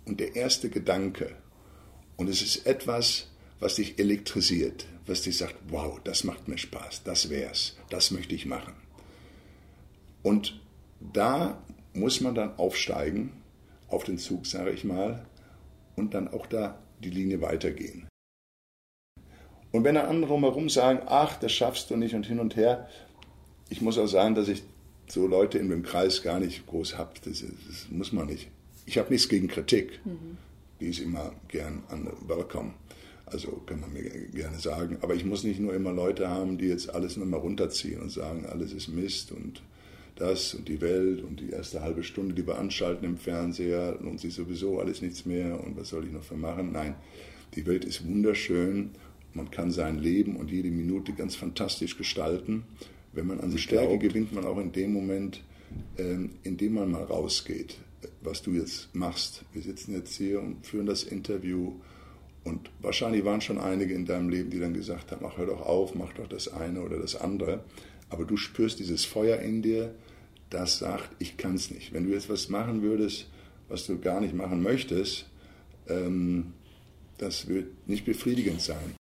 Speaker 1: und der erste Gedanke und es ist etwas, was dich elektrisiert, was dich sagt, wow, das macht mir Spaß, das wär's, das möchte ich machen. Und da muss man dann aufsteigen auf den Zug, sage ich mal, und dann auch da die Linie weitergehen. Und wenn dann andere herum sagen, ach, das schaffst du nicht und hin und her, ich muss auch sagen, dass ich so Leute in dem Kreis gar nicht groß habe. Das, das, muss man nicht. Ich habe nichts gegen Kritik. Mhm die ist immer gern an welcome. Also kann man mir gerne sagen. Aber ich muss nicht nur immer Leute haben, die jetzt alles nochmal runterziehen und sagen, alles ist Mist und das und die Welt und die erste halbe Stunde, die wir anschalten im Fernseher, lohnt sich sowieso alles nichts mehr und was soll ich noch für machen? Nein, die Welt ist wunderschön. Man kann sein Leben und jede Minute ganz fantastisch gestalten. Wenn man an die Stärke gewinnt, man auch in dem Moment, ähm, in dem man mal rausgeht was du jetzt machst. Wir sitzen jetzt hier und führen das Interview Und wahrscheinlich waren schon einige in deinem Leben, die dann gesagt haben, ach hör doch auf, mach doch das eine oder das andere. Aber du spürst dieses Feuer in dir, das sagt, ich kann es nicht. Wenn du jetzt was machen würdest, was du gar nicht machen möchtest, ähm, das wird nicht befriedigend sein.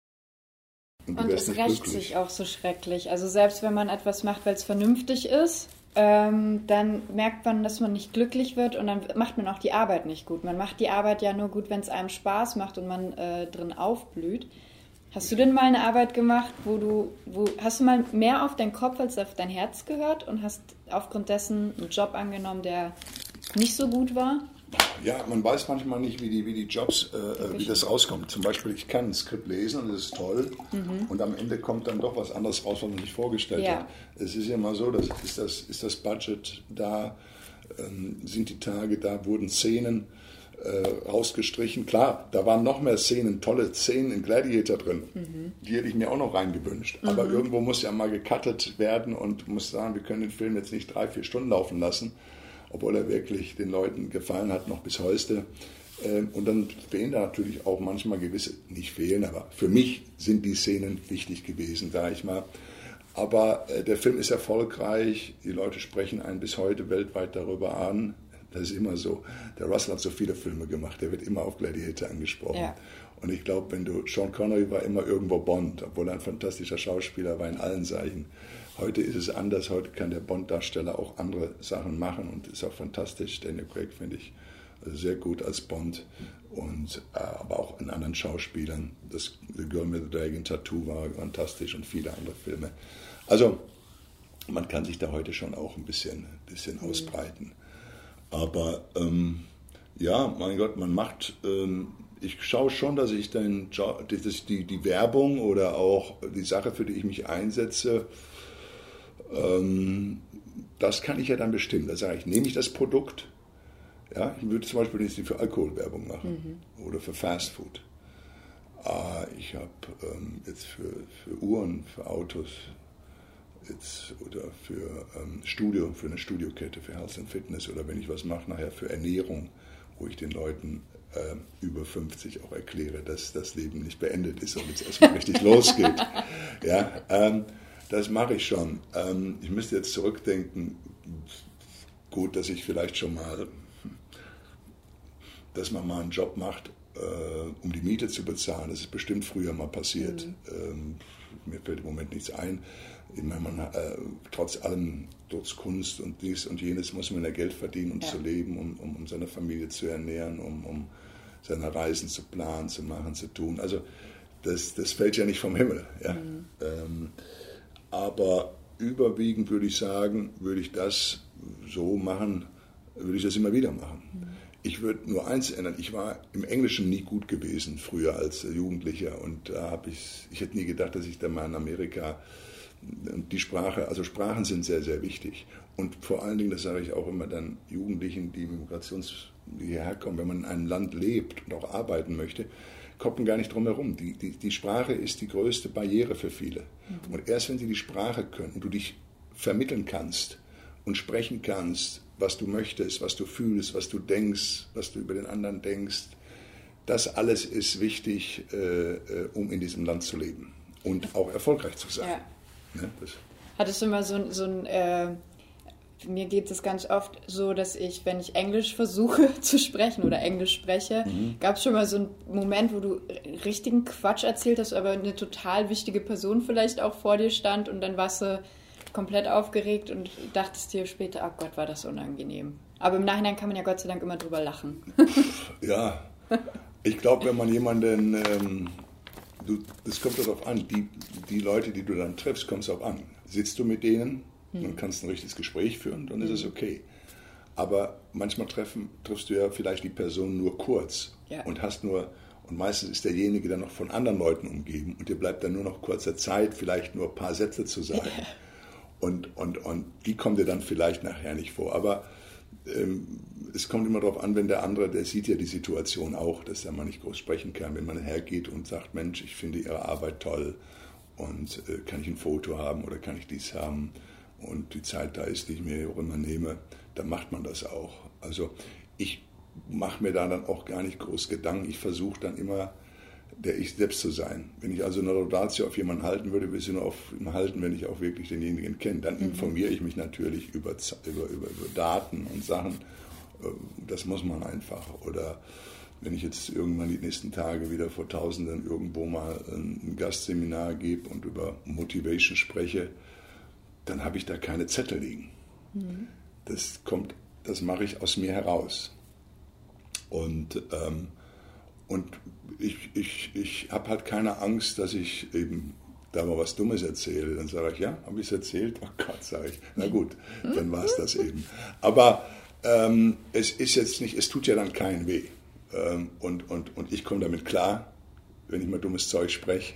Speaker 2: Und, und es rächt glücklich. sich auch so schrecklich. Also selbst wenn man etwas macht, weil es vernünftig ist, ähm, dann merkt man, dass man nicht glücklich wird und dann macht man auch die Arbeit nicht gut. Man macht die Arbeit ja nur gut, wenn es einem Spaß macht und man äh, drin aufblüht. Hast du denn mal eine Arbeit gemacht, wo du, wo, hast du mal mehr auf deinen Kopf als auf dein Herz gehört und hast aufgrund dessen einen Job angenommen, der nicht so gut war?
Speaker 1: Ja, man weiß manchmal nicht, wie die, wie die Jobs, äh, äh wie das rauskommt. Zum Beispiel, ich kann ein Skript lesen und das ist toll mhm. und am Ende kommt dann doch was anderes raus, was man sich vorgestellt ja. hat. Es ist ja mal so, dass, ist, das, ist das Budget da, ähm, sind die Tage da, wurden Szenen äh, rausgestrichen. Klar, da waren noch mehr Szenen, tolle Szenen in Gladiator drin. Mhm. Die hätte ich mir auch noch reingewünscht. Mhm. Aber irgendwo muss ja mal gecuttet werden und muss sagen, wir können den Film jetzt nicht drei, vier Stunden laufen lassen, obwohl er wirklich den Leuten gefallen hat, noch bis heute. Ähm, und dann fehlen da natürlich auch manchmal gewisse, nicht fehlen, aber für mich sind die Szenen wichtig gewesen, sage ich mal. Aber äh, der Film ist erfolgreich, die Leute sprechen einen bis heute weltweit darüber an. Das ist immer so. Der Russell hat so viele Filme gemacht, der wird immer auf Gladiator angesprochen. Ja. Und ich glaube, wenn du, Sean Connery war immer irgendwo Bond, obwohl er ein fantastischer Schauspieler war in allen Zeichen. Heute ist es anders, heute kann der Bond-Darsteller auch andere Sachen machen und ist auch fantastisch. Daniel Craig finde ich sehr gut als Bond und äh, aber auch in anderen Schauspielern. Das The Girl with the Dragon Tattoo war fantastisch und viele andere Filme. Also man kann sich da heute schon auch ein bisschen, bisschen mhm. ausbreiten. Aber ähm, ja, mein Gott, man macht, ähm, ich schaue schon, dass ich den dass die, die Werbung oder auch die Sache, für die ich mich einsetze, ähm, das kann ich ja dann bestimmen. Da sage ich, nehme ich das Produkt, ja, ich würde zum Beispiel nicht für Alkoholwerbung machen mhm. oder für Fast Food. Ah, ich habe ähm, jetzt für, für Uhren, für Autos, jetzt oder für ähm, Studio, für eine Studiokette, für Health and Fitness oder wenn ich was mache nachher für Ernährung, wo ich den Leuten äh, über 50 auch erkläre, dass das Leben nicht beendet ist und jetzt erstmal richtig losgeht. Ja, ähm, das mache ich schon. Ähm, ich müsste jetzt zurückdenken, gut, dass ich vielleicht schon mal, dass man mal einen Job macht, äh, um die Miete zu bezahlen. Das ist bestimmt früher mal passiert. Mhm. Ähm, mir fällt im Moment nichts ein ich meine, man, äh, trotz allem, trotz Kunst und dies und jenes, muss man ja Geld verdienen, um ja. zu leben, um, um, um, seine Familie zu ernähren, um, um seine Reisen zu planen, zu machen, zu tun. Also das, das fällt ja nicht vom Himmel. Ja? Mhm. Ähm, aber überwiegend würde ich sagen, würde ich das so machen, würde ich das immer wieder machen. Mhm. Ich würde nur eins ändern. Ich war im Englischen nie gut gewesen früher als Jugendlicher und da habe ich, ich hätte nie gedacht, dass ich dann mal in Amerika die Sprache, also Sprachen sind sehr, sehr wichtig. Und vor allen Dingen, das sage ich auch immer dann Jugendlichen, die Migrations, die hierher kommen, wenn man in einem Land lebt und auch arbeiten möchte, kommt man gar nicht drum herum. Die, die, die Sprache ist die größte Barriere für viele. Mhm. Und erst wenn sie die Sprache können und du dich vermitteln kannst und sprechen kannst, was du möchtest, was du fühlst, was du denkst, was du über den anderen denkst, das alles ist wichtig, äh, äh um in diesem Land zu leben und auch erfolgreich zu sein. Ja.
Speaker 2: Ne? Hattest du mal so, so ein, äh, mir geht es ganz oft so, dass ich, wenn ich Englisch versuche zu sprechen oder Englisch spreche, mhm. gab es schon mal so einen Moment, wo du richtigen Quatsch erzählt hast, aber eine total wichtige Person vielleicht auch vor dir stand und dann warst du komplett aufgeregt und dachtest dir später, ach Gott, war das unangenehm. Aber im Nachhinein kann man ja Gott sei Dank immer drüber lachen.
Speaker 1: ja, ich glaube, wenn man jemanden ähm, du, das kommt darauf an, die, die Leute, die du dann triffst, kommt es darauf an. Sitzt du mit denen mhm. und kannst ein richtiges Gespräch führen, dann ist es hm. okay. Aber manchmal treffen, triffst du ja vielleicht die Person nur kurz ja. und hast nur, und meistens ist derjenige dann noch von anderen Leuten umgeben und dir bleibt dann nur noch kurzer Zeit, vielleicht nur ein paar Sätze zu sagen. Ja. Und, und, und die kommen dir dann vielleicht nachher nicht vor. Aber ähm, es kommt immer darauf an, wenn der andere, der sieht ja die Situation auch, dass er mal nicht groß sprechen kann. Wenn man hergeht und sagt, Mensch, ich finde Ihre Arbeit toll und äh, kann ich ein Foto haben oder kann ich dies haben und die Zeit da ist, die ich mir auch immer nehme, dann macht man das auch. Also ich mache mir da dann auch gar nicht groß Gedanken. Ich versuche dann immer der ich selbst zu sein. Wenn ich also eine Laudatio auf jemanden halten würde, würde ich sie nur auf ihn halten, wenn ich auch wirklich denjenigen kenne. Dann mhm. informiere ich mich natürlich über, über, über, über Daten und Sachen. Äh, das muss man einfach. Oder wenn ich jetzt irgendwann die nächsten Tage wieder vor Tausenden irgendwo mal ein Gastseminar gebe und über Motivation spreche, dann habe ich da keine Zettel liegen. Mhm. Das kommt, das mache ich aus mir heraus. Und, ähm, und ich, ich, ich habe halt keine Angst, dass ich eben da mal was Dummes erzähle. Dann sage ich, ja, habe ich es erzählt? Oh Gott, sage ich, na gut, dann war es das eben. Aber ähm, es ist jetzt nicht, es tut ja dann keinen weh. Ähm, und, und, und ich komme damit klar, wenn ich mal dummes Zeug spreche.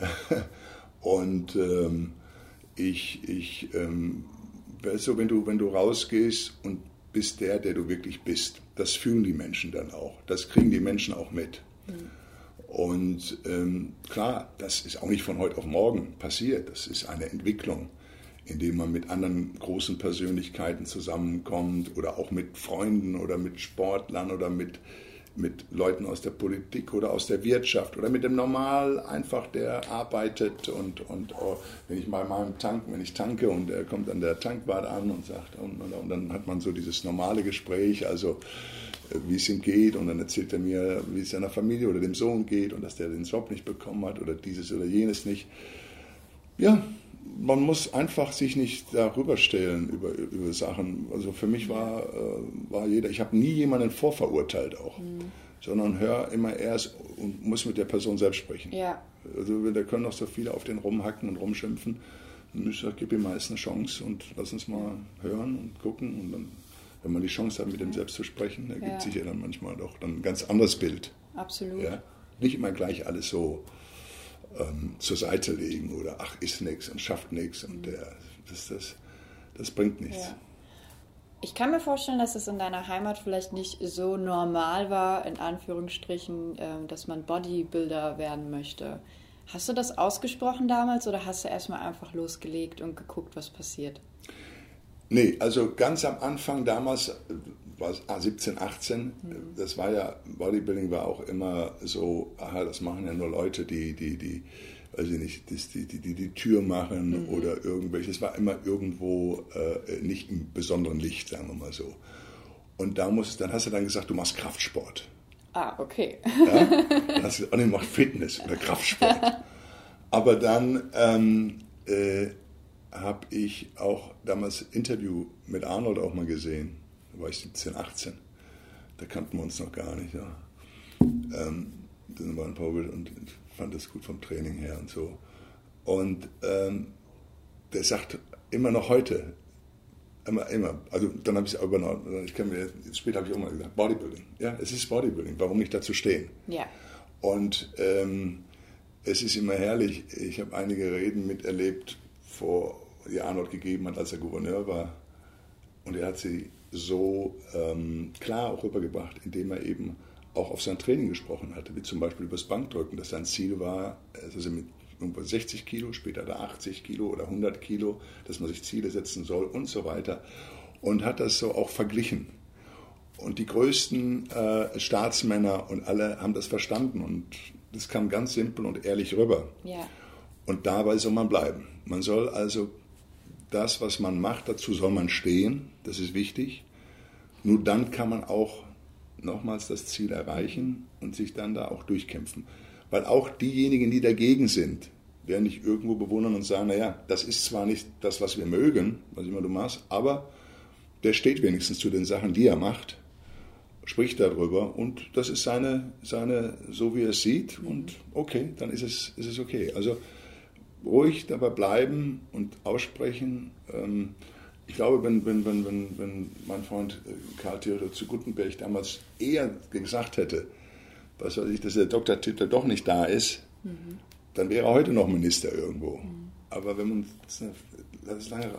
Speaker 1: und ähm, ich, ich ähm, so, wenn du, wenn du rausgehst und bist der, der du wirklich bist, das fühlen die Menschen dann auch. Das kriegen die Menschen auch mit. Mhm. Und ähm, klar, das ist auch nicht von heute auf morgen passiert. Das ist eine Entwicklung, indem man mit anderen großen Persönlichkeiten zusammenkommt oder auch mit Freunden oder mit Sportlern oder mit mit Leuten aus der Politik oder aus der Wirtschaft oder mit dem Normal einfach, der arbeitet und, und oh, wenn ich mal meinem Tank, wenn ich tanke und er kommt an der Tankwart an und sagt, und, und, und, dann hat man so dieses normale Gespräch, also äh, wie es ihm geht und dann erzählt er mir, wie es seiner Familie oder dem Sohn geht und dass der den Job nicht bekommen hat oder dieses oder jenes nicht. Ja, man muss einfach sich nicht darüber stellen über, über Sachen. Also für mich war, äh, war jeder, ich habe nie jemanden vorverurteilt auch, mhm. sondern höre immer erst und muss mit der Person selbst sprechen. Ja. Also da können auch so viele auf den rumhacken und rumschimpfen. Und ich sage, gib ihm meist eine Chance und lass uns mal hören und gucken. Und dann, wenn man die Chance hat, mit dem selbst zu sprechen, ergibt ja. sich ja dann manchmal doch dann ein ganz anderes Bild.
Speaker 2: Absolut. Ja?
Speaker 1: Nicht immer gleich alles so ähm, zur Seite legen oder ach, ist nichts und schafft nichts und der, das, das, das bringt nichts. Ja.
Speaker 2: Ich kann mir vorstellen, dass es in deiner Heimat vielleicht nicht so normal war, in Anführungsstrichen, ähm, dass man Bodybuilder werden möchte. Hast du das ausgesprochen damals oder hast du erstmal einfach losgelegt und geguckt, was passiert?
Speaker 1: Nee, also ganz am Anfang damals war es 17, 18, mhm. das war ja, Bodybuilding war auch immer so, aha, das machen ja nur Leute, die, die, die, weiß ich nicht, die, die, die, die Tür machen mhm. oder irgendwelche, es war immer irgendwo äh, nicht im besonderen Licht, sagen wir mal so. Und da muss, dann hast du dann gesagt, du machst Kraftsport.
Speaker 2: Ah, okay.
Speaker 1: Ja? Dann hast du, oh nee, mach Fitness oder Kraftsport. Aber dann ähm, äh, habe ich auch damals Interview mit Arnold auch mal gesehen da war ich 17, 18. Da kannten wir uns noch gar nicht. Ja. Ähm, dann war ein Paul und fand das gut vom Training her und so. Und ähm, der sagt immer noch heute, immer, immer, also dann habe ich es auch übernommen, ich kann mir, später habe ich auch mal gesagt, Bodybuilding. Ja, es ist Bodybuilding, warum nicht dazu stehen?
Speaker 2: Ja.
Speaker 1: Und ähm, es ist immer herrlich, ich habe einige Reden miterlebt, vor, die Arnold gegeben hat, als er Gouverneur war. Und er hat sie so ähm, klar auch rübergebracht, indem er eben auch auf sein Training gesprochen hatte, wie zum Beispiel über das Bankdrücken, dass sein Ziel war, also mit irgendwo 60 Kilo, später da 80 Kilo oder 100 Kilo, dass man sich Ziele setzen soll und so weiter. Und hat das so auch verglichen. Und die größten äh, Staatsmänner und alle haben das verstanden und das kam ganz simpel und ehrlich rüber.
Speaker 2: Ja.
Speaker 1: Und dabei soll man bleiben. Man soll also das, was man macht, dazu soll man stehen, das ist wichtig. Nur dann kann man auch nochmals das Ziel erreichen und sich dann da auch durchkämpfen. Weil auch diejenigen, die dagegen sind, werden nicht irgendwo bewundern und sagen, naja, das ist zwar nicht das, was wir mögen, was immer du machst, aber der steht wenigstens zu den Sachen, die er macht, spricht darüber und das ist seine, seine so wie er es sieht und okay, dann ist es, ist es okay. Also ruhig dabei bleiben und aussprechen. Ähm, ich glaube, wenn, wenn, wenn, wenn, wenn mein Freund äh, Karl Theodor zu Gutenberg damals eher gesagt hätte, was weiß ich, dass der Doktortitel doch nicht da ist, mhm. dann wäre er heute noch Minister irgendwo. Mhm. Aber wenn man das lange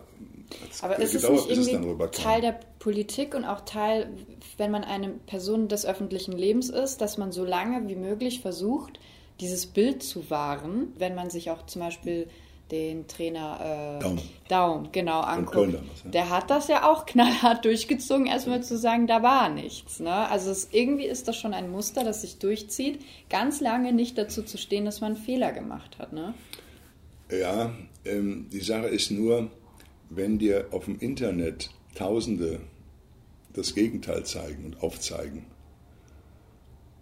Speaker 2: aber ist es nicht irgendwie Teil der Politik und auch Teil, wenn man eine Person des öffentlichen Lebens ist, dass man so lange wie möglich versucht, dieses Bild zu wahren, wenn man sich auch zum Beispiel den Trainer
Speaker 1: äh, Daum.
Speaker 2: Daum, genau, anguckt, ja. der hat das ja auch knallhart durchgezogen, erstmal zu sagen, da war nichts. Ne? Also es, irgendwie ist das schon ein Muster, das sich durchzieht, ganz lange nicht dazu zu stehen, dass man einen Fehler gemacht hat. Ne?
Speaker 1: Ja, ähm, die Sache ist nur, wenn dir auf dem Internet Tausende das Gegenteil zeigen und aufzeigen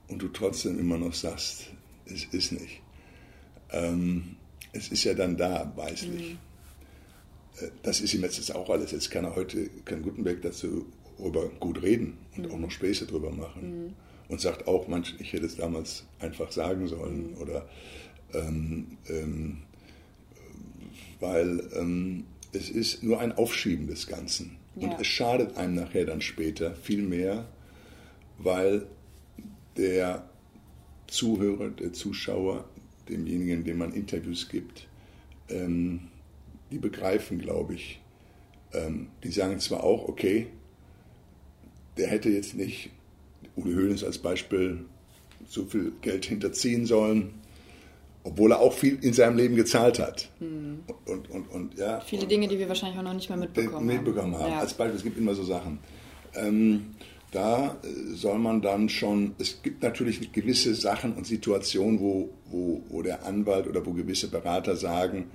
Speaker 1: und du trotzdem immer noch sagst, es ist nicht. Ähm, es ist ja dann da, weißlich. Mhm. Äh, das ist ihm jetzt auch alles. Jetzt kann er heute, kann Gutenberg dazu über gut reden und mhm. auch noch Späße drüber machen. Mhm. Und sagt auch, manch, ich hätte es damals einfach sagen sollen. Mhm. Oder ähm, ähm, weil ähm, es ist nur ein Aufschieben des Ganzen. Ja. Und es schadet einem nachher dann später viel mehr, weil der Zuhörer, der Zuschauer demjenigen, dem man Interviews gibt, ähm, die begreifen, glaube ich. Ähm, die sagen zwar auch, okay, der hätte jetzt nicht, Uwe Höhlens als Beispiel, so viel Geld hinterziehen sollen, obwohl er auch viel in seinem Leben gezahlt hat.
Speaker 2: Hm.
Speaker 1: Und, und, und, ja,
Speaker 2: Viele Dinge, die wir wahrscheinlich auch noch nicht mehr mitbekommen,
Speaker 1: mitbekommen haben. haben. Ja. Als Beispiel, es gibt immer so Sachen. Ähm, da äh, soll man dann schon, es gibt natürlich gewisse Sachen und Situationen, wo, wo, wo der Anwalt oder wo gewisse Berater sagen,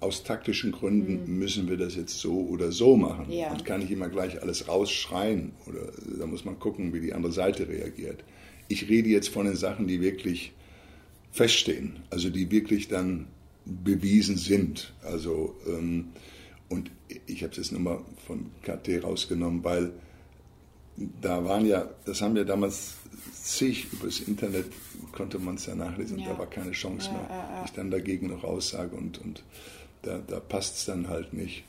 Speaker 1: aus taktischen Gründen mhm. müssen wir das jetzt so oder so machen. Ja. Und kann nicht immer gleich alles rausschreien. Oder da muss man gucken, wie die andere Seite reagiert. Ich rede jetzt von den Sachen, die wirklich feststehen, also die wirklich dann bewiesen sind. Also ähm, und ich habe es jetzt nochmal von KT rausgenommen, weil da waren ja, das haben wir damals zig übers Internet, konnte man es ja nachlesen, ja. da war keine Chance mehr, ja, ja, ich dann dagegen noch aussage und, und da, da passt es dann halt nicht.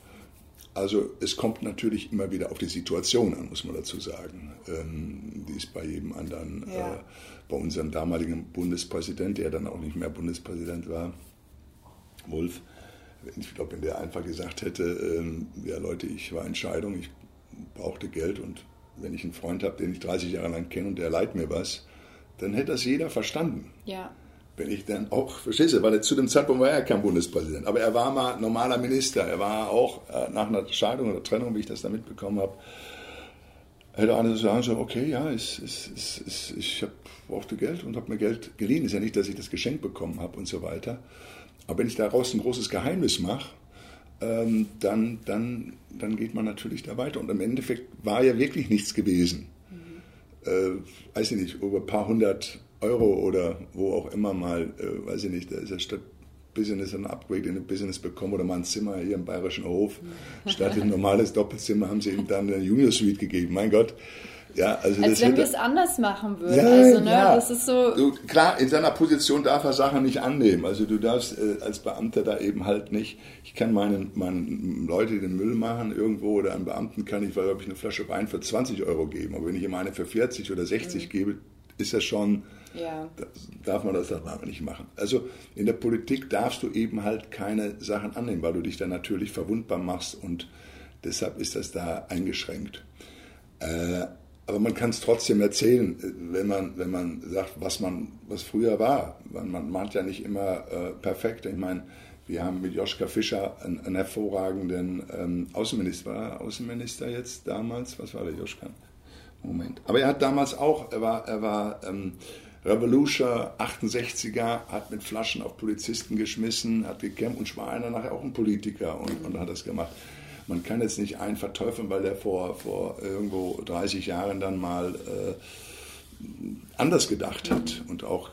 Speaker 1: Also es kommt natürlich immer wieder auf die Situation an, muss man dazu sagen. Ähm, die ist bei jedem anderen, äh, bei unserem damaligen Bundespräsident, der dann auch nicht mehr Bundespräsident war, Wolf, ich glaube, wenn der einfach gesagt hätte, ähm, ja Leute, ich war Entscheidung, ich brauchte Geld und wenn ich einen Freund habe, den ich 30 Jahre lang kenne und der leiht mir was, dann hätte das jeder verstanden.
Speaker 2: Ja.
Speaker 1: Wenn ich dann auch, verstehst du, weil er zu dem Zeitpunkt war er kein Bundespräsident, aber er war mal normaler Minister, er war auch äh, nach einer Scheidung oder Trennung, wie ich das da mitbekommen habe, hätte einer sagen sollen, okay, ja, ich, ich, ich, ich hab, brauchte Geld und habe mir Geld geliehen. Ist ja nicht, dass ich das Geschenk bekommen habe und so weiter. Aber wenn ich daraus ein großes Geheimnis mache, ähm, dann, dann, dann geht man natürlich da weiter. Und im Endeffekt war ja wirklich nichts gewesen. Mhm. Äh, weiß ich nicht, über ein paar hundert Euro oder wo auch immer mal, äh, weiß ich nicht, da ist ja statt Business ein Upgrade in ein Business bekommen oder mal ein Zimmer hier im Bayerischen Hof. Mhm. Statt ein normales Doppelzimmer haben sie ihm dann eine Junior Suite gegeben. Mein Gott. Ja, also
Speaker 2: Als wenn wir es anders machen würden. Ja, also, ne, ja. das ist so
Speaker 1: du, klar, in seiner Position darf er Sachen nicht annehmen. Also du darfst äh, als Beamter da eben halt nicht, ich kann meinen, meinen Leute den Müll machen irgendwo oder einem Beamten kann ich, weil ich eine Flasche Wein für 20 Euro geben. Aber wenn ich ihm eine für 40 oder 60 mhm. gebe, ist das schon,
Speaker 2: ja.
Speaker 1: darf man das nicht machen. Also in der Politik darfst du eben halt keine Sachen annehmen, weil du dich dann natürlich verwundbar machst und deshalb ist das da eingeschränkt. Äh, aber man kann es trotzdem erzählen, wenn man, wenn man sagt, was man, was früher war. Man, man macht ja nicht immer äh, perfekt. Ich meine, wir haben mit Joschka Fischer einen, einen hervorragenden ähm, Außenminister. War er Außenminister jetzt damals? Was war der Joschka? Moment. Aber er hat damals auch, er war, er war ähm, Revolution 68er, hat mit Flaschen auf Polizisten geschmissen, hat gekämpft und war einer nachher auch ein Politiker und, und hat das gemacht man kann jetzt nicht einen verteufeln, weil der vor, vor irgendwo 30 Jahren dann mal äh, anders gedacht hat und auch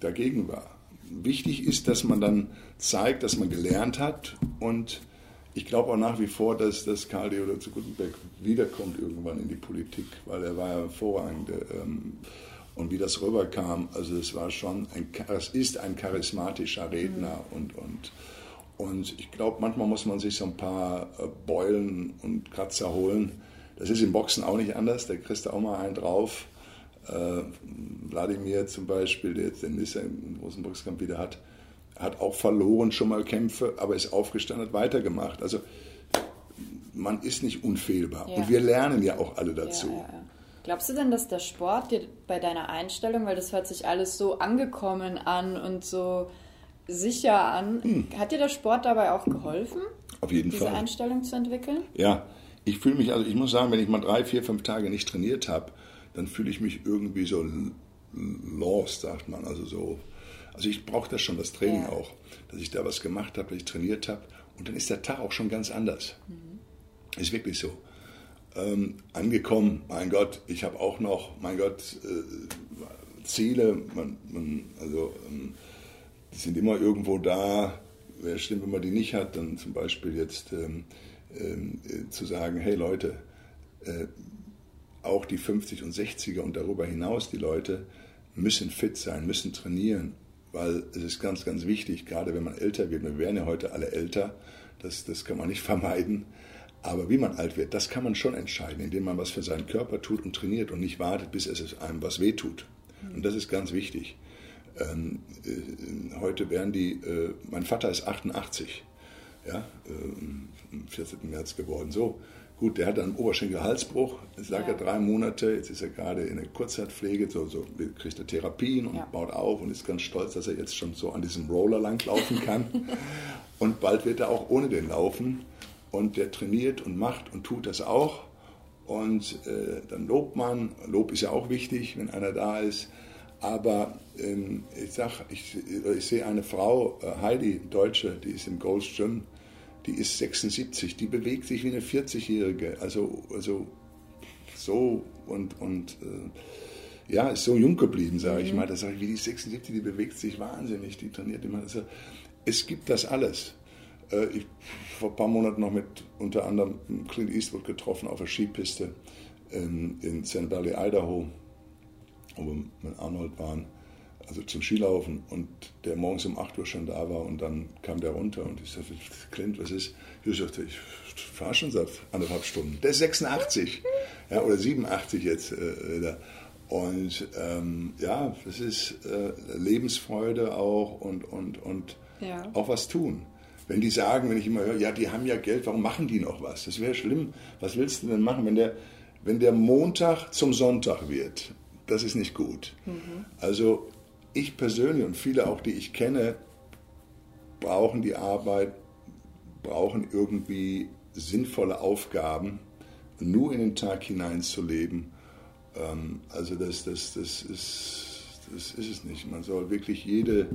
Speaker 1: dagegen war. Wichtig ist, dass man dann zeigt, dass man gelernt hat und ich glaube auch nach wie vor, dass, dass Karl Theodor zu Gutenberg wiederkommt irgendwann in die Politik, weil er war ja hervorragend. Ähm, und wie das rüberkam, also es war schon, ein, es ist ein charismatischer Redner und, und und ich glaube, manchmal muss man sich so ein paar äh, Beulen und Kratzer holen. Das ist im Boxen auch nicht anders, da kriegst du auch mal einen drauf. Äh, Wladimir zum Beispiel, der jetzt den Nisse im großen Boxkampf wieder hat, hat auch verloren schon mal Kämpfe, aber ist aufgestanden, hat weitergemacht. Also man ist nicht unfehlbar. Ja. Und wir lernen ja auch alle dazu. Ja, ja,
Speaker 2: Glaubst du denn, dass der Sport dir bei deiner Einstellung, weil das hört sich alles so angekommen an und so sicher an. Hm. Hat dir der Sport dabei auch geholfen?
Speaker 1: Auf jeden
Speaker 2: diese
Speaker 1: Fall.
Speaker 2: Diese Einstellung zu entwickeln?
Speaker 1: Ja, ich fühle mich, also ich muss sagen, wenn ich mal drei, vier, fünf Tage nicht trainiert habe, dann fühle ich mich irgendwie so lost, sagt man. Also so. Also ich brauche das schon, das Training ja. auch, dass ich da was gemacht habe, dass ich trainiert habe. Und dann ist der Tag auch schon ganz anders. Mhm. Ist wirklich so. Ähm, angekommen, mein Gott, ich habe auch noch, mein Gott, äh, Ziele, man, man, also ähm, die sind immer irgendwo da. Wäre schlimm, wenn man die nicht hat, dann zum Beispiel jetzt ähm, ähm, äh, zu sagen, hey Leute, äh, auch die 50 und 60er und darüber hinaus die Leute müssen fit sein, müssen trainieren, weil es ist ganz, ganz wichtig, gerade wenn man älter wird, wir werden ja heute alle älter, das, das kann man nicht vermeiden, aber wie man alt wird, das kann man schon entscheiden, indem man was für seinen Körper tut und trainiert und nicht wartet, bis es einem was wehtut. Und das ist ganz wichtig. Ähm, äh, heute werden die, äh, mein Vater ist 88, ja, äh, am 14. März geworden, so. Gut, der hat einen Oberschenkel-Halsbruch, jetzt lag ja. er drei Monate, jetzt ist er gerade in der Kurzzeitpflege, so, so kriegt er Therapien und ja. baut auf und ist ganz stolz, dass er jetzt schon so an diesem Roller langlaufen kann. und bald wird er auch ohne den laufen. Und der trainiert und macht und tut das auch. Und äh, dann lobt man. Lob ist ja auch wichtig, wenn einer da ist. Aber ähm, ich sag, ich, ich sehe eine Frau, äh, Heidi, Deutsche, die ist im Gold's Gym die ist 76, die bewegt sich wie eine 40-Jährige. Also, also so und, und äh, ja, ist so jung geblieben, sage ich mhm. mal. Da sage ich, wie die 76, die bewegt sich wahnsinnig, die trainiert immer. Also, es gibt das alles. Äh, ich vor ein paar Monaten noch mit unter anderem Clint Eastwood getroffen auf der Skipiste ähm, in Sand Valley, Idaho, wo wir mit Arnold waren also zum Skilaufen und der morgens um 8 Uhr schon da war und dann kam der runter und ich sagte, Clint, was ist? Ich sagte, ich fahre schon seit anderthalb Stunden. Der ist 86 ja, oder 87 jetzt äh, da. Und ähm, ja, das ist äh, Lebensfreude auch und, und, und ja. auch was tun. Wenn die sagen, wenn ich immer höre, ja, die haben ja Geld, warum machen die noch was? Das wäre schlimm. Was willst du denn machen, wenn der, wenn der Montag zum Sonntag wird? Das ist nicht gut. Mhm. Also ich persönlich und viele auch, die ich kenne, brauchen die Arbeit, brauchen irgendwie sinnvolle Aufgaben, nur in den Tag hineinzuleben. Ähm, also das, das, das, ist, das ist es nicht. Man soll wirklich jede,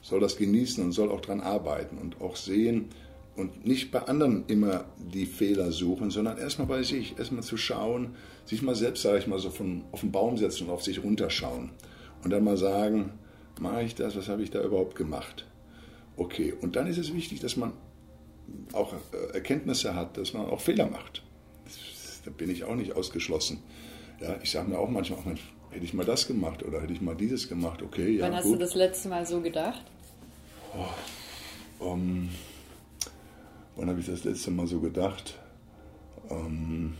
Speaker 1: soll das genießen und soll auch daran arbeiten und auch sehen und nicht bei anderen immer die Fehler suchen, sondern erstmal bei sich, erstmal zu schauen, sich mal selbst, sage ich mal, so von, auf den Baum setzen und auf sich runterschauen und dann mal sagen, mache ich das, was habe ich da überhaupt gemacht? Okay, und dann ist es wichtig, dass man auch äh, Erkenntnisse hat, dass man auch Fehler macht. Da bin ich auch nicht ausgeschlossen. Ja, ich sage mir auch manchmal, Mensch, hätte ich mal das gemacht oder hätte ich mal dieses gemacht, okay,
Speaker 2: ja. Wann hast gut. du das letzte Mal so gedacht?
Speaker 1: Oh, um, wann habe ich das letzte Mal so gedacht? Um,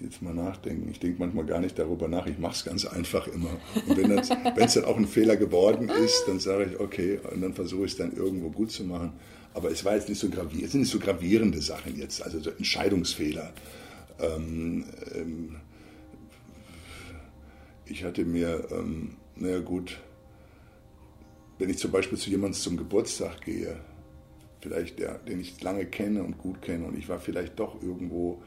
Speaker 1: jetzt mal nachdenken. Ich denke manchmal gar nicht darüber nach, ich mache es ganz einfach immer. Und wenn es dann auch ein Fehler geworden ist, dann sage ich, okay, und dann versuche ich es dann irgendwo gut zu machen. Aber es war jetzt nicht so gravierend, es sind nicht so gravierende Sachen jetzt, also so Entscheidungsfehler. Ähm, ähm, ich hatte mir, ähm, naja gut, wenn ich zum Beispiel zu jemandem zum Geburtstag gehe, vielleicht der, den ich lange kenne und gut kenne und ich war vielleicht doch irgendwo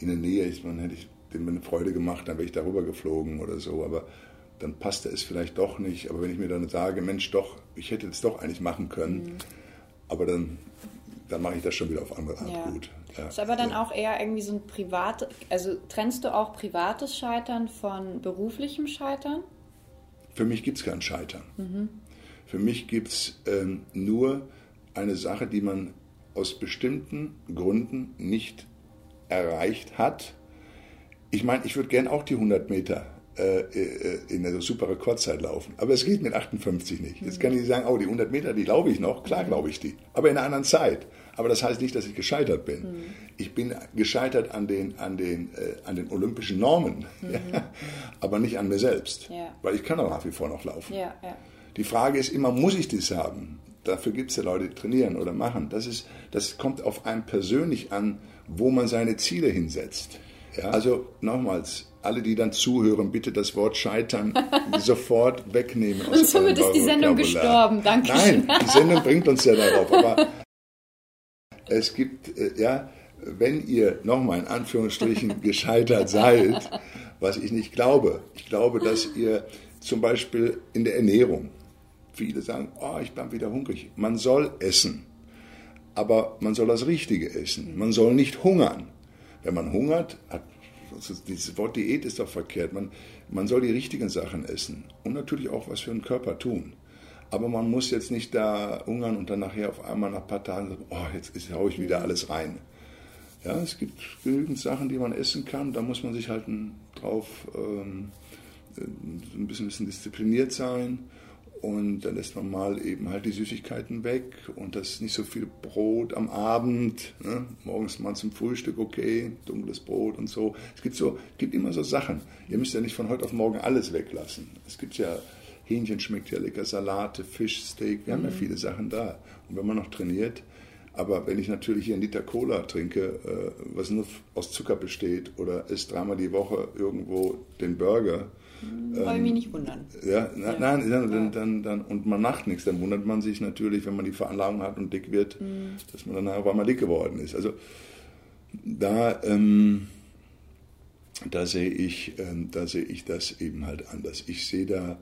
Speaker 1: in der Nähe ist, man hätte ich dem eine Freude gemacht, dann wäre ich darüber geflogen oder so, aber dann passte es vielleicht doch nicht. Aber wenn ich mir dann sage, Mensch, doch, ich hätte es doch eigentlich machen können, mhm. aber dann, dann mache ich das schon wieder auf andere Art ja. gut.
Speaker 2: Ja. Ist aber dann ja. auch eher irgendwie so ein privates, also trennst du auch privates Scheitern von beruflichem Scheitern?
Speaker 1: Für mich gibt es kein Scheitern. Mhm. Für mich gibt es ähm, nur eine Sache, die man aus bestimmten Gründen nicht erreicht hat. Ich meine, ich würde gern auch die 100 Meter äh, äh, in einer super Rekordzeit laufen. Aber es geht mit 58 nicht. Jetzt kann ich sagen, oh, die 100 Meter, die glaube ich noch. Klar glaube ich die. Aber in einer anderen Zeit. Aber das heißt nicht, dass ich gescheitert bin. Mhm. Ich bin gescheitert an den, an den, äh, an den olympischen Normen, mhm. ja, aber nicht an mir selbst. Ja. Weil ich kann auch nach wie vor noch laufen. Ja, die Frage ist immer, muss ich das haben? Dafür gibt es ja Leute, die trainieren oder machen. Das, ist, das kommt auf einen persönlich an, wo man seine Ziele hinsetzt. Ja? Also nochmals, alle, die dann zuhören, bitte das Wort Scheitern sofort wegnehmen.
Speaker 2: Und somit ist die Sendung gestorben. Danke.
Speaker 1: Nein, die Sendung bringt uns ja darauf. Aber es gibt, äh, ja, wenn ihr nochmal in Anführungsstrichen gescheitert seid, was ich nicht glaube, ich glaube, dass ihr zum Beispiel in der Ernährung, viele sagen, oh, ich bin wieder hungrig. Man soll essen, aber man soll das Richtige essen. Man soll nicht hungern. Wenn man hungert, hat, also dieses Wort Diät ist doch verkehrt. Man, man soll die richtigen Sachen essen und natürlich auch was für den Körper tun. Aber man muss jetzt nicht da hungern und dann nachher auf einmal nach ein paar Tagen sagen, oh, jetzt haue ich wieder alles rein. Ja, es gibt genügend Sachen, die man essen kann. Da muss man sich halt drauf ähm, ein bisschen, ein bisschen diszipliniert sein. Und dann lässt man mal eben halt die Süßigkeiten weg und das ist nicht so viel Brot am Abend. Ne? Morgens mal zum Frühstück, okay, dunkles Brot und so. Es gibt, so, gibt immer so Sachen. Ihr müsst ja nicht von heute auf morgen alles weglassen. Es gibt ja, Hähnchen schmeckt ja lecker, Salate, Fisch, Steak, wir mhm. haben ja mhm. viele Sachen da. Und wenn man noch trainiert, aber wenn ich natürlich hier einen Liter Cola trinke, äh, was nur aus Zucker besteht, oder esse dreimal die Woche irgendwo den Burger,
Speaker 2: wollen ähm, mich nicht wundern.
Speaker 1: Ja, na, ja. nein, dann, dann, dann, dann, und man macht nichts. Dann wundert man sich natürlich, wenn man die Veranlagung hat und dick wird, mhm. dass man dann auf einmal dick geworden ist. Also da, ähm, da sehe ich, ähm, da sehe ich das eben halt anders. Ich sehe da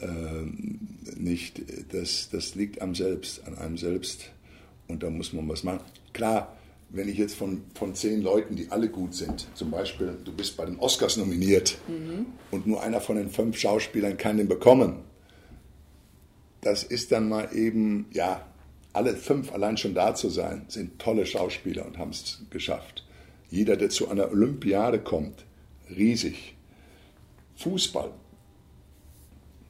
Speaker 1: ähm, nicht, das, das liegt am Selbst, an einem selbst und da muss man was machen. Klar, wenn ich jetzt von, von zehn Leuten, die alle gut sind, zum Beispiel, du bist bei den Oscars nominiert mhm. und nur einer von den fünf Schauspielern kann den bekommen, das ist dann mal eben, ja, alle fünf allein schon da zu sein, sind tolle Schauspieler und haben es geschafft. Jeder, der zu einer Olympiade kommt, riesig. Fußball,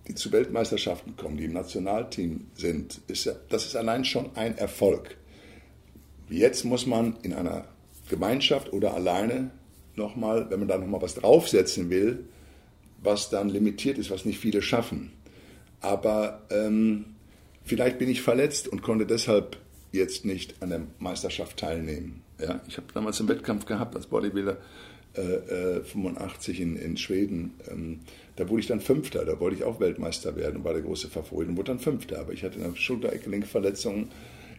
Speaker 1: die zu Weltmeisterschaften kommen, die im Nationalteam sind, ist das ist allein schon ein Erfolg. Jetzt muss man in einer Gemeinschaft oder alleine nochmal, wenn man da nochmal was draufsetzen will, was dann limitiert ist, was nicht viele schaffen. Aber ähm, vielleicht bin ich verletzt und konnte deshalb jetzt nicht an der Meisterschaft teilnehmen. Ja, ich habe damals einen Wettkampf gehabt als Bodybuilder, äh, äh, 85 in, in Schweden. Ähm, da wurde ich dann Fünfter, da wollte ich auch Weltmeister werden und war der große Favorit und wurde dann Fünfter. Aber ich hatte eine Schulter-Eckgelenk-Verletzung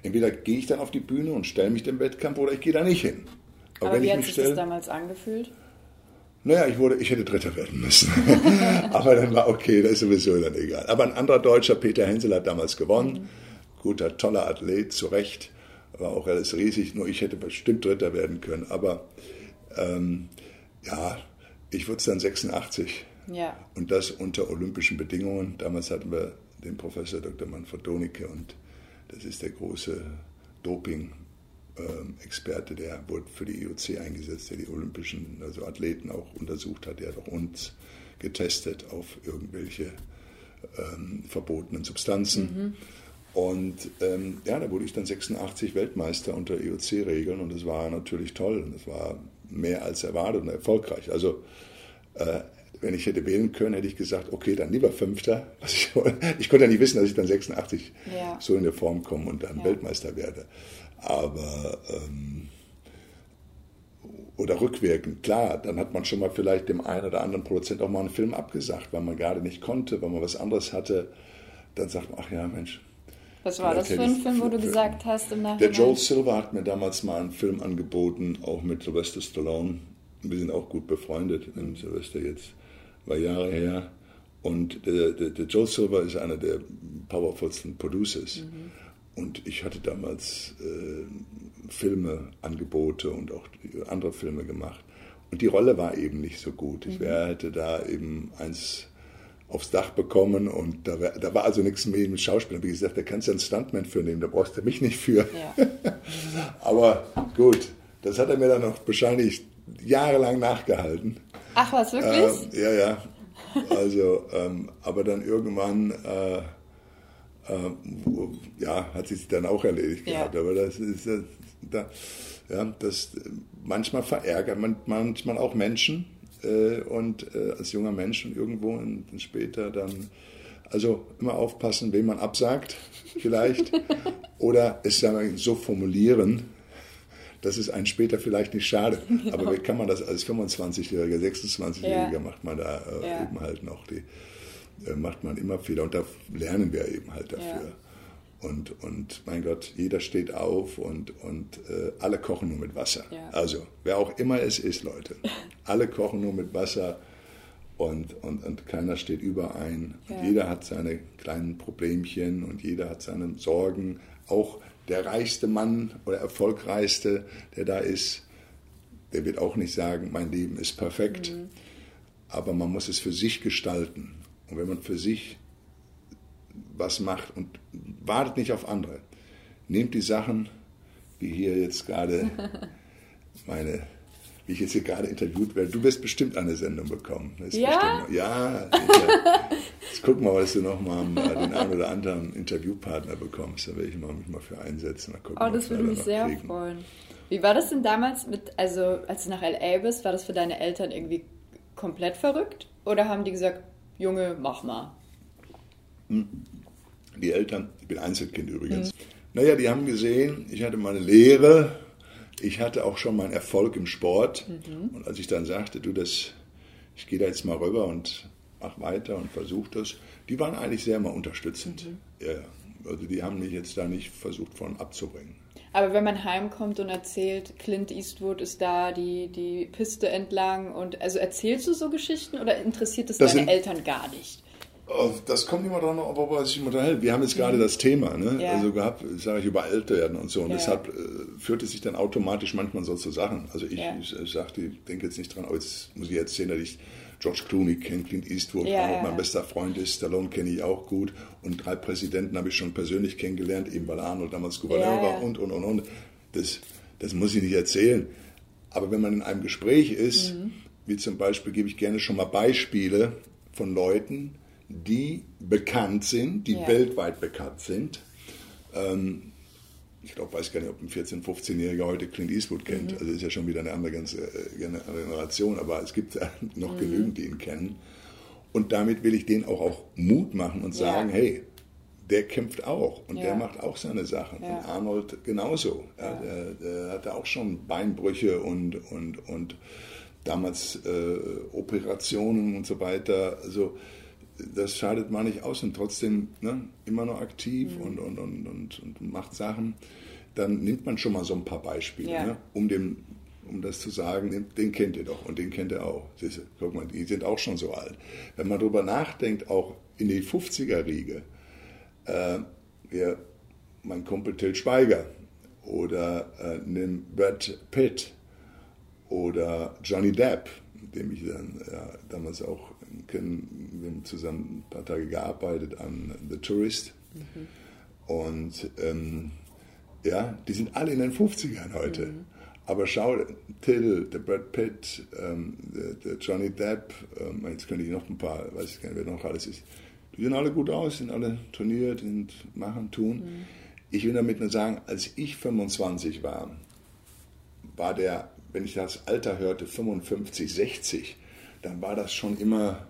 Speaker 1: Entweder gehe ich dann auf die Bühne und stelle mich dem Wettkampf oder ich gehe da nicht hin.
Speaker 2: Aber, Aber wie hat sich stell, das damals angefühlt?
Speaker 1: Naja, ich, wurde, ich hätte Dritter werden müssen. Aber dann war okay, das ist sowieso dann egal. Aber ein anderer Deutscher, Peter Hensel, hat damals gewonnen. Mhm. Guter, toller Athlet, zu Recht. War auch alles riesig, nur ich hätte bestimmt Dritter werden können. Aber ähm, ja, ich wurde es dann 86. Ja. Und das unter olympischen Bedingungen. Damals hatten wir den Professor Dr. Manfred Donicke und das ist der große Doping-Experte, der wurde für die IOC eingesetzt, der die olympischen also Athleten auch untersucht hat. Der hat auch uns getestet auf irgendwelche ähm, verbotenen Substanzen. Mhm. Und ähm, ja, da wurde ich dann 86 Weltmeister unter IOC-Regeln und das war natürlich toll und das war mehr als erwartet und erfolgreich. Also äh, wenn ich hätte wählen können, hätte ich gesagt, okay, dann lieber Fünfter. Ich, ich, konnte ja nicht wissen, dass ich dann 86 ja. so in der Form komme und dann ja. Weltmeister werde. Aber ähm, oder rückwirkend, klar, dann hat man schon mal vielleicht dem einen oder anderen Produzent auch mal einen Film abgesagt, weil man gerade nicht konnte, weil man was anderes hatte. Dann sagt man, ach ja, Mensch.
Speaker 2: Was war das für ein Film, wo du gesagt hast im Nachhinein?
Speaker 1: Der Joel Silver hat mir damals mal einen Film angeboten, auch mit Sylvester Stallone. Wir sind auch gut befreundet, wenn Sylvester jetzt war Jahre her. Und der, der, der Joe Silver ist einer der powerfulsten Producers. Mhm. Und ich hatte damals äh, Filme, Angebote und auch andere Filme gemacht. Und die Rolle war eben nicht so gut. Ich mhm. wär, hätte da eben eins aufs Dach bekommen und da, wär, da war also nichts mehr mit Schauspielern. Wie gesagt, da kannst du einen Stuntman für nehmen, da brauchst du mich nicht für. Ja. Aber gut, das hat er mir dann noch wahrscheinlich jahrelang nachgehalten.
Speaker 2: Ach was, wirklich?
Speaker 1: Ähm, ja, ja. Also, ähm, aber dann irgendwann, äh, äh, ja, hat sich dann auch erledigt ja. gehabt. Aber das ist, äh, da, ja, das manchmal verärgert man manchmal auch Menschen äh, und äh, als junger Mensch und irgendwo und später dann, also immer aufpassen, wem man absagt, vielleicht, oder es so formulieren, das ist ein später vielleicht nicht schade. Genau. Aber wie kann man das als 25-Jähriger, 26-Jähriger ja. macht man da äh, ja. eben halt noch die, äh, macht man immer Fehler und da lernen wir eben halt dafür. Ja. Und, und mein Gott, jeder steht auf und, und äh, alle kochen nur mit Wasser. Also, wer auch immer es ist, Leute, alle kochen nur mit Wasser und, und, und keiner steht überein. Ja. Jeder hat seine kleinen Problemchen und jeder hat seine Sorgen. Auch der reichste Mann oder erfolgreichste, der da ist, der wird auch nicht sagen, mein Leben ist perfekt. Mhm. Aber man muss es für sich gestalten. Und wenn man für sich was macht und wartet nicht auf andere, nehmt die Sachen, wie hier jetzt gerade meine wie ich jetzt hier gerade interviewt werde. Du wirst bestimmt eine Sendung bekommen.
Speaker 2: ja?
Speaker 1: Bestimmt, ja. Jetzt guck mal, dass du noch mal den einen oder anderen Interviewpartner bekommst. Da werde ich mich mal für einsetzen.
Speaker 2: Gucken, oh, das würde mich sehr kriegen. freuen. Wie war das denn damals mit, also als du nach LA bist, war das für deine Eltern irgendwie komplett verrückt? Oder haben die gesagt, Junge, mach mal?
Speaker 1: Hm. Die Eltern, ich bin Einzelkind übrigens. Hm. Naja, die haben gesehen, ich hatte meine Lehre ich hatte auch schon meinen Erfolg im Sport. Mhm. Und als ich dann sagte, du, das, ich gehe da jetzt mal rüber und mach weiter und versuche das, die waren eigentlich sehr mal unterstützend. Mhm. Ja, also die haben mich jetzt da nicht versucht von abzubringen.
Speaker 2: Aber wenn man heimkommt und erzählt, Clint Eastwood ist da, die, die Piste entlang und also erzählst du so Geschichten oder interessiert es deine sind, Eltern gar nicht?
Speaker 1: Oh, das kommt immer dran, worüber sich unterhält. Wir haben jetzt gerade mhm. das Thema, ne? Ja. also gehabt, sage ich, über alt werden und so. Und ja. deshalb äh, führt es sich dann automatisch manchmal so zu Sachen. Also ich, ja. ich, ich sagte, ich denke jetzt nicht dran, aber jetzt muss ich erzählen, dass ich George Clooney kenne, Clint Eastwood, ja, auch mein bester Freund ist, Stallone kenne ich auch gut. Und drei Präsidenten habe ich schon persönlich kennengelernt, eben weil Arnold damals Gouverneur war und, und, und, und. Das, das muss ich nicht erzählen. Aber wenn man in einem Gespräch ist, mhm. wie zum Beispiel, gebe ich gerne schon mal Beispiele von Leuten, die bekannt sind, die ja. weltweit bekannt sind. Ähm, ich glaube, weiß gar nicht, ob ein 14-, 15-Jähriger heute Clint Eastwood kennt. Mhm. Also ist ja schon wieder eine andere ganze äh, Generation, aber es gibt noch mhm. genügend, die ihn kennen. Und damit will ich denen auch, auch Mut machen und sagen, ja. hey, der kämpft auch und ja. der macht auch seine Sachen. Ja. Und Arnold genauso. Ja. Der, der, hatte auch schon Beinbrüche und, und, und damals äh, Operationen und so weiter. Also das scheidet man nicht aus und trotzdem ne, immer noch aktiv mhm. und, und, und, und, und, macht Sachen, dann nimmt man schon mal so ein paar Beispiele, ja. ne, um, dem, um das zu sagen, den, kennt ihr doch und den kennt ihr auch. Siehste, guck mal, die sind auch schon so alt. Wenn man darüber nachdenkt, auch in die 50er-Riege, äh, ja, mein Kumpel Till Schweiger oder äh, nimm Brad Pitt oder Johnny Depp, mit dem ich dann ja, damals auch kennen, wir haben zusammen ein paar Tage gearbeitet an The Tourist. Mhm. Und ähm, ja, die sind alle in den 50ern heute. Mhm. Aber schau, Till, der Brad Pitt, ähm, der, der, Johnny Depp, ähm, jetzt könnte ich noch ein paar, weiß ich gar nicht, wer noch alles ist. Die sehen alle gut aus, sind alle trainiert und machen, tun. Mhm. Ich will damit nur sagen, als ich 25 war, war der, wenn ich das Alter hörte, 55, 60, dann war das schon immer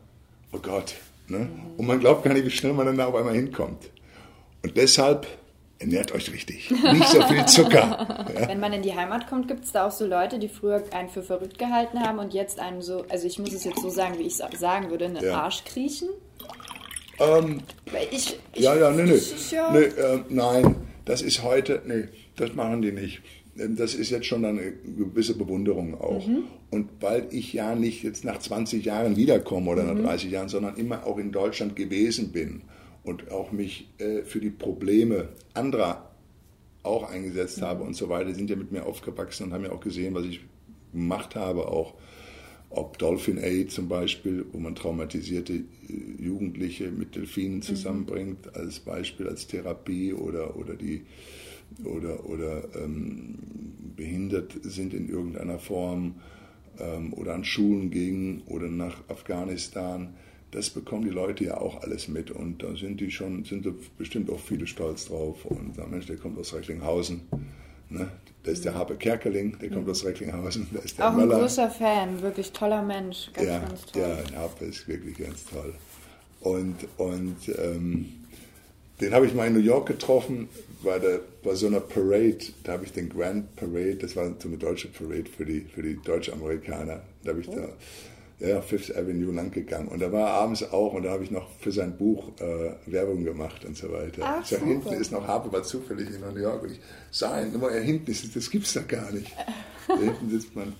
Speaker 1: oh Gott. Ne? Und man glaubt gar nicht, wie schnell man dann da auf einmal hinkommt. Und deshalb ernährt euch richtig. Nicht so viel Zucker.
Speaker 2: Ja? Wenn man in die Heimat kommt, gibt es da auch so Leute, die früher einen für verrückt gehalten haben und jetzt einen so, also ich muss es jetzt so sagen, wie ich es sagen würde, einen ja. Arsch kriechen?
Speaker 1: Ähm, ich, ich, ja, ja, nee, nee. Ja nee äh, nein, das ist heute, nee, das machen die nicht. Ähm, das ist jetzt schon eine gewisse Bewunderung auch. Mhm. Und weil ich ja nicht jetzt nach 20 Jahren wiederkomme oder mhm. nach 30 Jahren, sondern immer auch in Deutschland gewesen bin und auch mich äh, für die Probleme anderer auch eingesetzt mhm. habe und so weiter, sind ja mit mir aufgewachsen und haben ja auch gesehen, was ich gemacht habe, auch ob Dolphin Aid zum Beispiel, wo man traumatisierte äh, Jugendliche mit Delfinen mhm. zusammenbringt, als Beispiel, als Therapie oder, oder die oder, oder ähm, behindert sind in irgendeiner Form ähm, oder an Schulen gingen oder nach Afghanistan. Das bekommen die Leute ja auch alles mit und da sind die schon, sind bestimmt auch viele stolz drauf und sagen, Mensch, der kommt aus Recklinghausen. Ne? Da ist der Habe Kerkeling, der kommt aus Recklinghausen. Da ist der
Speaker 2: auch Möller. ein großer Fan, wirklich toller Mensch,
Speaker 1: ganz, ja, ganz toll. Ja, Habe ist wirklich ganz toll. Und, und ähm, den habe ich mal in New York getroffen, bei, der, bei so einer Parade. Da habe ich den Grand Parade, das war so eine deutsche Parade für die, für die Deutsch-Amerikaner. Da habe ich oh. da ja, Fifth Avenue lang gegangen. Und da war er abends auch und da habe ich noch für sein Buch äh, Werbung gemacht und so weiter. Ach, so, hinten ist noch Harpe, war zufällig in New York und ich sah ihn immer, er hinten ist, das gibt's da gar nicht. da hinten sitzt mein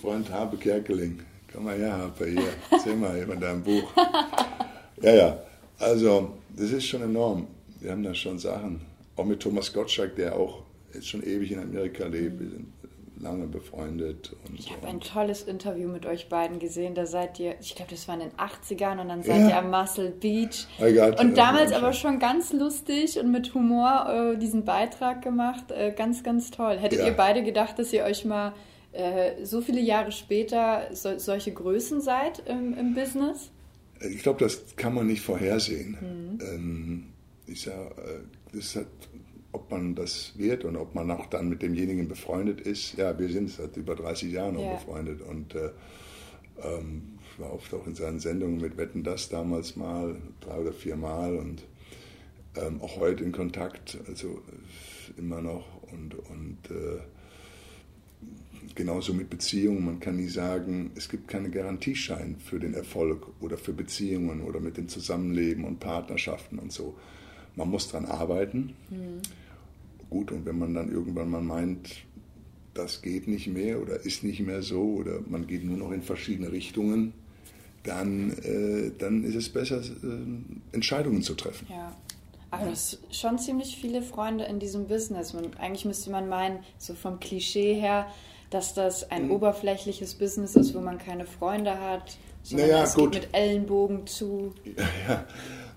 Speaker 1: Freund Harpe Kerkeling. Komm mal her, Harpe, hier, erzähl mal über dein Buch. Ja, ja, also das ist schon enorm. Wir haben da schon Sachen. Auch mit Thomas Gottschalk, der auch jetzt schon ewig in Amerika lebt. Wir sind lange befreundet. Und,
Speaker 2: ich habe ein tolles Interview mit euch beiden gesehen. Da seid ihr, ich glaube, das war in den 80ern und dann seid ja. ihr am Muscle Beach. Got, und damals aber schon ganz lustig und mit Humor äh, diesen Beitrag gemacht. Äh, ganz, ganz toll. Hättet ja. ihr beide gedacht, dass ihr euch mal äh, so viele Jahre später so, solche Größen seid im, im Business?
Speaker 1: Ich glaube, das kann man nicht vorhersehen. Mhm. Ähm, ich sag, äh, das hat ob man das wird und ob man auch dann mit demjenigen befreundet ist. Ja, wir sind seit über 30 Jahren yeah. befreundet und äh, ähm, ich war oft auch in seinen Sendungen mit Wetten das damals mal, drei oder vier Mal und ähm, auch heute in Kontakt, also immer noch und, und äh, genauso mit Beziehungen. Man kann nie sagen, es gibt keine Garantieschein für den Erfolg oder für Beziehungen oder mit dem Zusammenleben und Partnerschaften und so. Man muss daran arbeiten. Mhm gut. Und wenn man dann irgendwann mal meint, das geht nicht mehr oder ist nicht mehr so oder man geht nur noch in verschiedene Richtungen, dann, äh, dann ist es besser, äh, Entscheidungen zu treffen.
Speaker 2: Ja. Aber du hast schon ziemlich viele Freunde in diesem Business. Man, eigentlich müsste man meinen, so vom Klischee her, dass das ein mhm. oberflächliches Business ist, wo man keine Freunde hat, sondern naja, es gut. geht mit Ellenbogen zu.
Speaker 1: Ja, ja.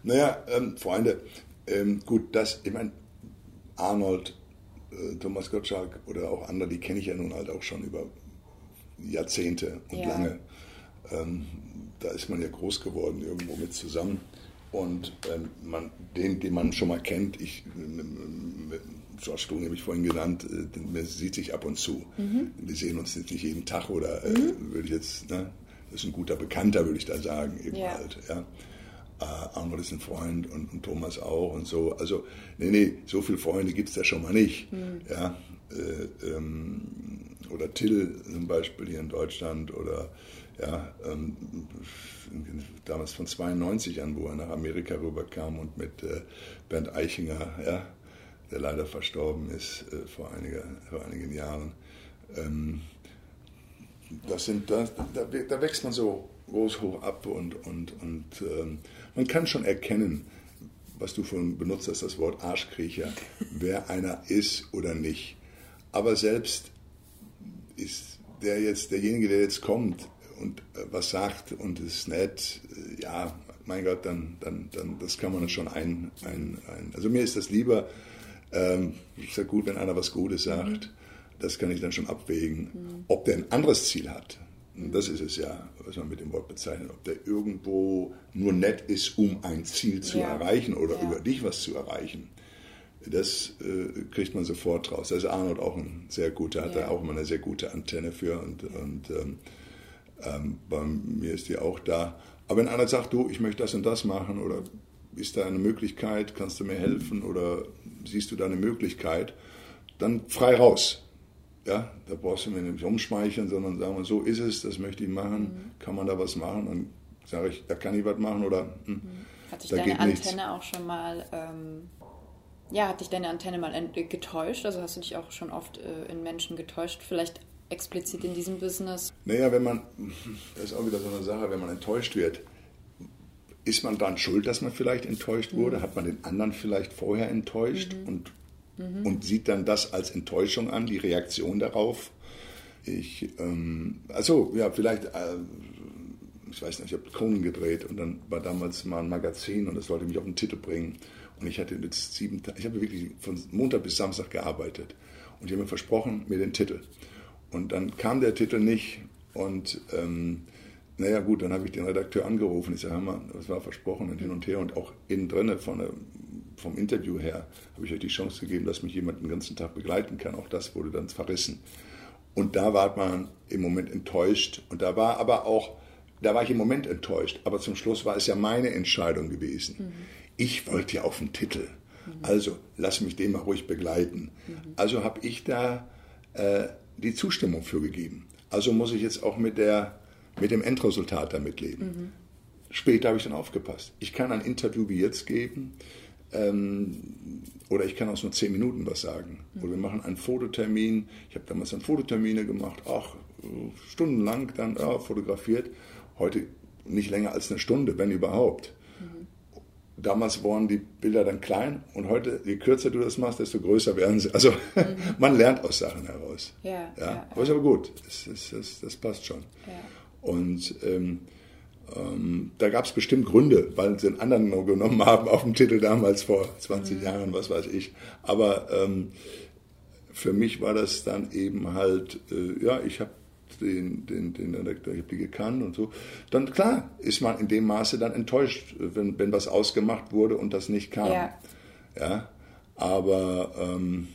Speaker 1: Naja, ähm, Freunde, ähm, gut, das, ich meine, Arnold, äh, Thomas Gottschalk oder auch andere, die kenne ich ja nun halt auch schon über Jahrzehnte und ja. lange. Ähm, da ist man ja groß geworden irgendwo mit zusammen. Und ähm, man, den, den man schon mal kennt, ich, George Clooney habe ich vorhin genannt, äh, man sieht sich ab und zu. Mhm. Wir sehen uns jetzt nicht jeden Tag oder äh, mhm. würde ich jetzt, ne, das ist ein guter Bekannter, würde ich da sagen, eben ja. halt. Ja äh, Arnold ist ein Freund und, und, Thomas auch und so. Also, nee, nee, so viele Freunde gibt es da schon mal nicht. Mhm. Ja, äh, ähm, oder Till zum Beispiel hier in Deutschland oder ja, ähm, damals von 92 an, wo er nach Amerika rüberkam und mit äh, Bernd Eichinger, ja, der leider verstorben ist äh, vor, einiger, vor einigen Jahren. Ähm, das sind, da, da, da wächst man so groß hoch ab und, und, und ähm, man kann schon erkennen, was du vorhin benutzt hast, das Wort Arschkriecher, wer einer ist oder nicht. Aber selbst ist der jetzt, derjenige, der jetzt kommt und äh, was sagt und ist nett, äh, ja, mein Gott, dann, dann, dann das kann man schon ein, ein, ein also mir ist das lieber, ähm, ich sage gut, wenn einer was Gutes sagt, mhm. das kann ich dann schon abwägen. Mhm. Ob der ein anderes Ziel hat, das ist es ja, was man mit dem Wort bezeichnet, ob der irgendwo nur nett ist, um ein Ziel zu ja. erreichen oder ja. über dich was zu erreichen. Das äh, kriegt man sofort raus. Da ist Arnold auch ein sehr guter, hat ja. er auch immer eine sehr gute Antenne für und, und ähm, ähm, bei mir ist die auch da. Aber wenn einer sagt, du, ich möchte das und das machen oder ist da eine Möglichkeit, kannst du mir helfen oder siehst du da eine Möglichkeit, dann frei raus. Ja, da brauchst du mir nicht umschmeicheln, sondern sagen wir, so ist es, das möchte ich machen, mhm. kann man da was machen? Dann sage ich, da kann ich was machen oder hm, mhm.
Speaker 2: Hat dich deine Antenne nichts. auch schon mal, ähm, ja, hat dich deine Antenne mal getäuscht? Also hast du dich auch schon oft äh, in Menschen getäuscht, vielleicht explizit in diesem Business?
Speaker 1: Naja, wenn man, das ist auch wieder so eine Sache, wenn man enttäuscht wird, ist man dann schuld, dass man vielleicht enttäuscht wurde? Mhm. Hat man den anderen vielleicht vorher enttäuscht mhm. und mhm. und sieht dann das als Enttäuschung an, die Reaktion darauf. Ich, ähm, also ja, vielleicht, äh, ich weiß nicht, ich habe Conan gedreht und dann war damals mal ein Magazin und das wollte mich auf den Titel bringen. Und ich hatte jetzt sieben ich habe wirklich von Montag bis Samstag gearbeitet. Und ich habe mir versprochen, mir den Titel. Und dann kam der Titel nicht und ähm, naja gut, dann habe ich den Redakteur angerufen. Ich sage, hör mal, das war versprochen und hin und her und auch innen drinne von der vom Interview her habe ich euch die Chance gegeben, dass mich jemand den ganzen Tag begleiten kann. Auch das wurde dann verrissen. Und da war man im Moment enttäuscht. Und da war aber auch, da war ich im Moment enttäuscht. Aber zum Schluss war es ja meine Entscheidung gewesen. Mhm. Ich wollte ja auf den Titel. Also lass mich den mal ruhig begleiten. Also habe ich da äh, die Zustimmung für gegeben. Also muss ich jetzt auch mit, der, mit dem Endresultat damit leben. Mhm. Später habe ich dann aufgepasst. Ich kann ein Interview wie jetzt geben ähm, oder ich kann auch nur zehn Minuten was sagen. Oder wir machen einen Fototermin. Ich habe damals dann Fototermine gemacht, auch stundenlang dann ja, fotografiert. Heute nicht länger als eine Stunde, wenn überhaupt. Mhm. Damals waren die Bilder dann klein und heute, je kürzer du das machst, desto größer werden sie. Also mhm. man lernt aus Sachen heraus. Ja, ja. ja. Aber ist aber gut, das, das, das, das passt schon. Ja. Und ähm, ähm, da gab es bestimmt Gründe, weil sie einen anderen noch genommen haben auf dem Titel damals vor 20 mhm. Jahren, was weiß ich. Aber ähm, für mich war das dann eben halt, äh, ja, ich habe den, den, den Redakteur, ich habe die gekannt und so. Dann klar ist man in dem Maße dann enttäuscht, wenn, wenn was ausgemacht wurde und das nicht kam. Ja. ja? Aber ähm,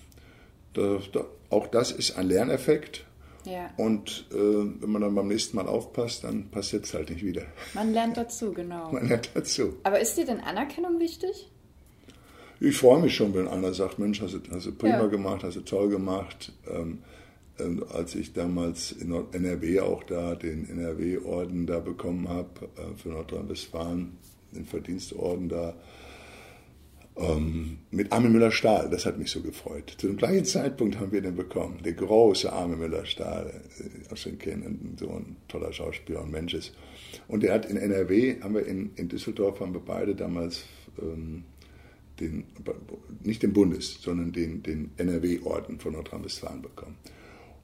Speaker 1: da, da, auch das ist ein Lerneffekt. Ja. Und äh, wenn man dann beim nächsten Mal aufpasst, dann passiert es halt nicht wieder.
Speaker 2: Man lernt dazu, genau.
Speaker 1: Man lernt dazu.
Speaker 2: Aber ist dir denn Anerkennung wichtig?
Speaker 1: Ich freue mich schon, wenn einer sagt, Mensch, hast du, hast du prima ja. gemacht, hast du toll gemacht. Ähm, ähm, als ich damals in NRW auch da den NRW-Orden da bekommen habe äh, für Nordrhein-Westfalen, den Verdienstorden da, ähm, mit Armin Müller-Stahl, das hat mich so gefreut. Zu dem gleichen Zeitpunkt haben wir den bekommen, der große Armin Müller-Stahl, äh, aus den Kennen, so ein toller Schauspieler und Mensch ist. Und der hat in NRW, haben wir in, in Düsseldorf, haben wir beide damals ähm, den, nicht den Bundes, sondern den, den NRW-Orden von Nordrhein-Westfalen bekommen.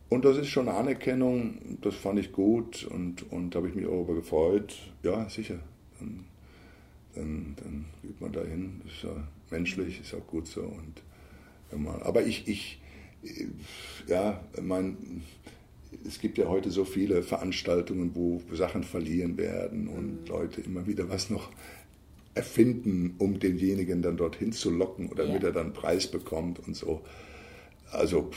Speaker 1: Und das ist schon eine Anerkennung, das fand ich gut und, und da habe ich mich auch darüber gefreut. Ja, sicher. Dann, dann, dann geht man dahin. Das ist ja menschlich, ist auch gut so. Und aber ich, ich, ja, mein, es gibt ja heute so viele Veranstaltungen, wo Sachen verliehen werden und mhm. Leute immer wieder was noch erfinden, um denjenigen dann dorthin zu locken oder damit er dann einen Preis bekommt und so. Also,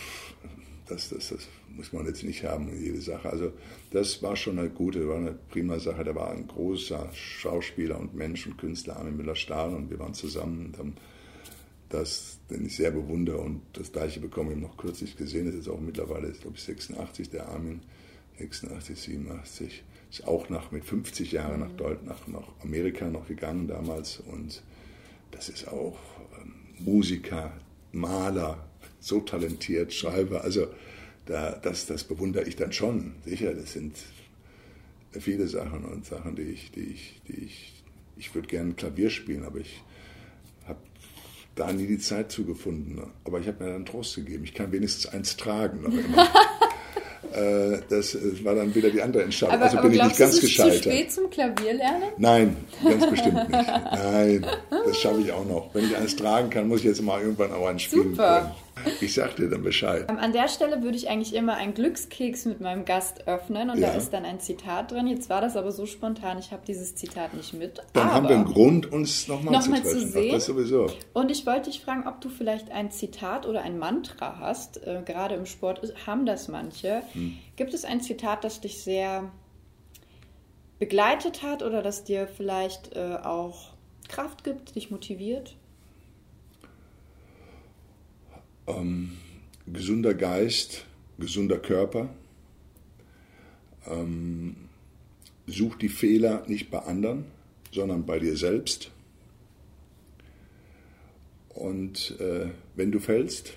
Speaker 1: das, das, das muss man jetzt nicht haben, jede Sache. Also das war schon eine gute, war eine prima Sache. Da war ein großer Schauspieler und Mensch und Künstler, Armin Müller-Stahl, und wir waren zusammen und haben das, den ich sehr bewundere. Und das gleiche bekomme ich noch kürzlich gesehen. Das ist auch mittlerweile, glaube ich, 86, der Armin, 86, 87. Ist auch nach, mit 50 Jahren nach, Deut nach, nach Amerika noch gegangen damals. Und das ist auch ähm, Musiker, Maler, so talentiert, Schreiber. Also da, das, das bewundere ich dann schon. Sicher, das sind viele Sachen und Sachen, die ich, die ich, die ich, ich würde gerne Klavier spielen, aber ich habe da nie die Zeit zugefunden. Aber ich habe mir dann Trost gegeben. Ich kann wenigstens eins tragen. Noch immer. Äh, das war dann wieder die andere Entscheidung.
Speaker 2: Aber,
Speaker 1: also
Speaker 2: aber
Speaker 1: bin ich nicht ganz gescheitert.
Speaker 2: Ist zu spät zum Klavierlernen?
Speaker 1: Nein, ganz bestimmt nicht. Nein, das schaffe ich auch noch. Wenn ich eins tragen kann, muss ich jetzt mal irgendwann auch eins spielen Super. Ich sag dir dann Bescheid.
Speaker 2: An der Stelle würde ich eigentlich immer einen Glückskeks mit meinem Gast öffnen und ja. da ist dann ein Zitat drin. Jetzt war das aber so spontan, ich habe dieses Zitat nicht mit.
Speaker 1: Dann haben wir einen Grund, uns nochmal noch zu treffen.
Speaker 2: Zu sehen. Ach, das sowieso. Und ich wollte dich fragen, ob du vielleicht ein Zitat oder ein Mantra hast. Äh, gerade im Sport haben das manche. Hm. Gibt es ein Zitat, das dich sehr begleitet hat oder das dir vielleicht äh, auch Kraft gibt, dich motiviert?
Speaker 1: Ähm, gesunder Geist, gesunder Körper. Ähm, such die Fehler nicht bei anderen, sondern bei dir selbst. Und äh, wenn du fällst,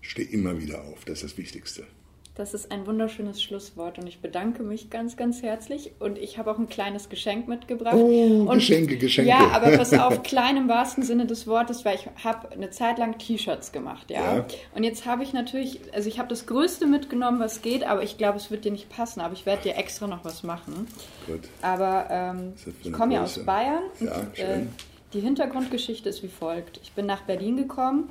Speaker 1: steh immer wieder auf. Das ist das Wichtigste.
Speaker 2: Das ist ein wunderschönes Schlusswort und ich bedanke mich ganz, ganz herzlich. Und ich habe auch ein kleines Geschenk mitgebracht.
Speaker 1: Oh,
Speaker 2: und,
Speaker 1: Geschenke, Geschenke.
Speaker 2: Ja, aber pass auf, klein im wahrsten Sinne des Wortes, weil ich habe eine Zeit lang T-Shirts gemacht, ja? ja. Und jetzt habe ich natürlich, also ich habe das Größte mitgenommen, was geht, aber ich glaube, es wird dir nicht passen. Aber ich werde dir extra noch was machen. Gut. Aber ähm, ich komme ja aus Bayern.
Speaker 1: Ja, und, schön. Äh,
Speaker 2: die Hintergrundgeschichte ist wie folgt. Ich bin nach Berlin gekommen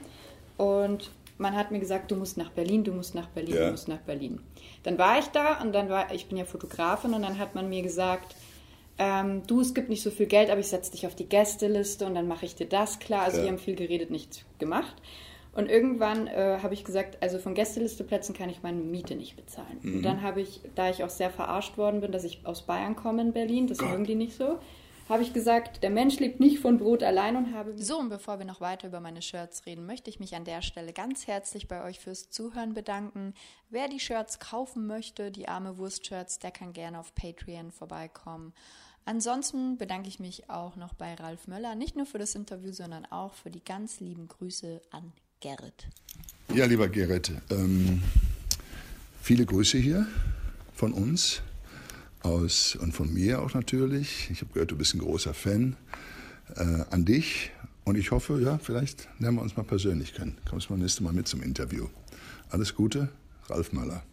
Speaker 2: und man hat mir gesagt, du musst nach Berlin, du musst nach Berlin, ja. du musst nach Berlin. Dann war ich da und dann war, ich bin ja Fotografin und dann hat man mir gesagt, ähm, du, es gibt nicht so viel Geld, aber ich setze dich auf die Gästeliste und dann mache ich dir das klar. Also ja. die haben viel geredet, nichts gemacht. Und irgendwann äh, habe ich gesagt, also von Gästelisteplätzen kann ich meine Miete nicht bezahlen. Mhm. Und dann habe ich, da ich auch sehr verarscht worden bin, dass ich aus Bayern komme in Berlin, das Gott. mögen die nicht so, habe ich gesagt, der Mensch lebt nicht von Brot allein und habe. So, und bevor wir noch weiter über meine Shirts reden, möchte ich mich an der Stelle ganz herzlich bei euch fürs Zuhören bedanken. Wer die Shirts kaufen möchte, die arme Wurst-Shirts, der kann gerne auf Patreon vorbeikommen. Ansonsten bedanke ich mich auch noch bei Ralf Möller, nicht nur für das Interview, sondern auch für die ganz lieben Grüße an Gerrit.
Speaker 1: Ja, lieber Gerrit, ähm, viele Grüße hier von uns aus und von mir auch natürlich. Ich habe gehört, du bist ein großer Fan äh, an dich und ich hoffe, ja, vielleicht lernen wir uns mal persönlich kennen. Kommst mal nächstes Mal mit zum Interview. Alles Gute, Ralf Möller.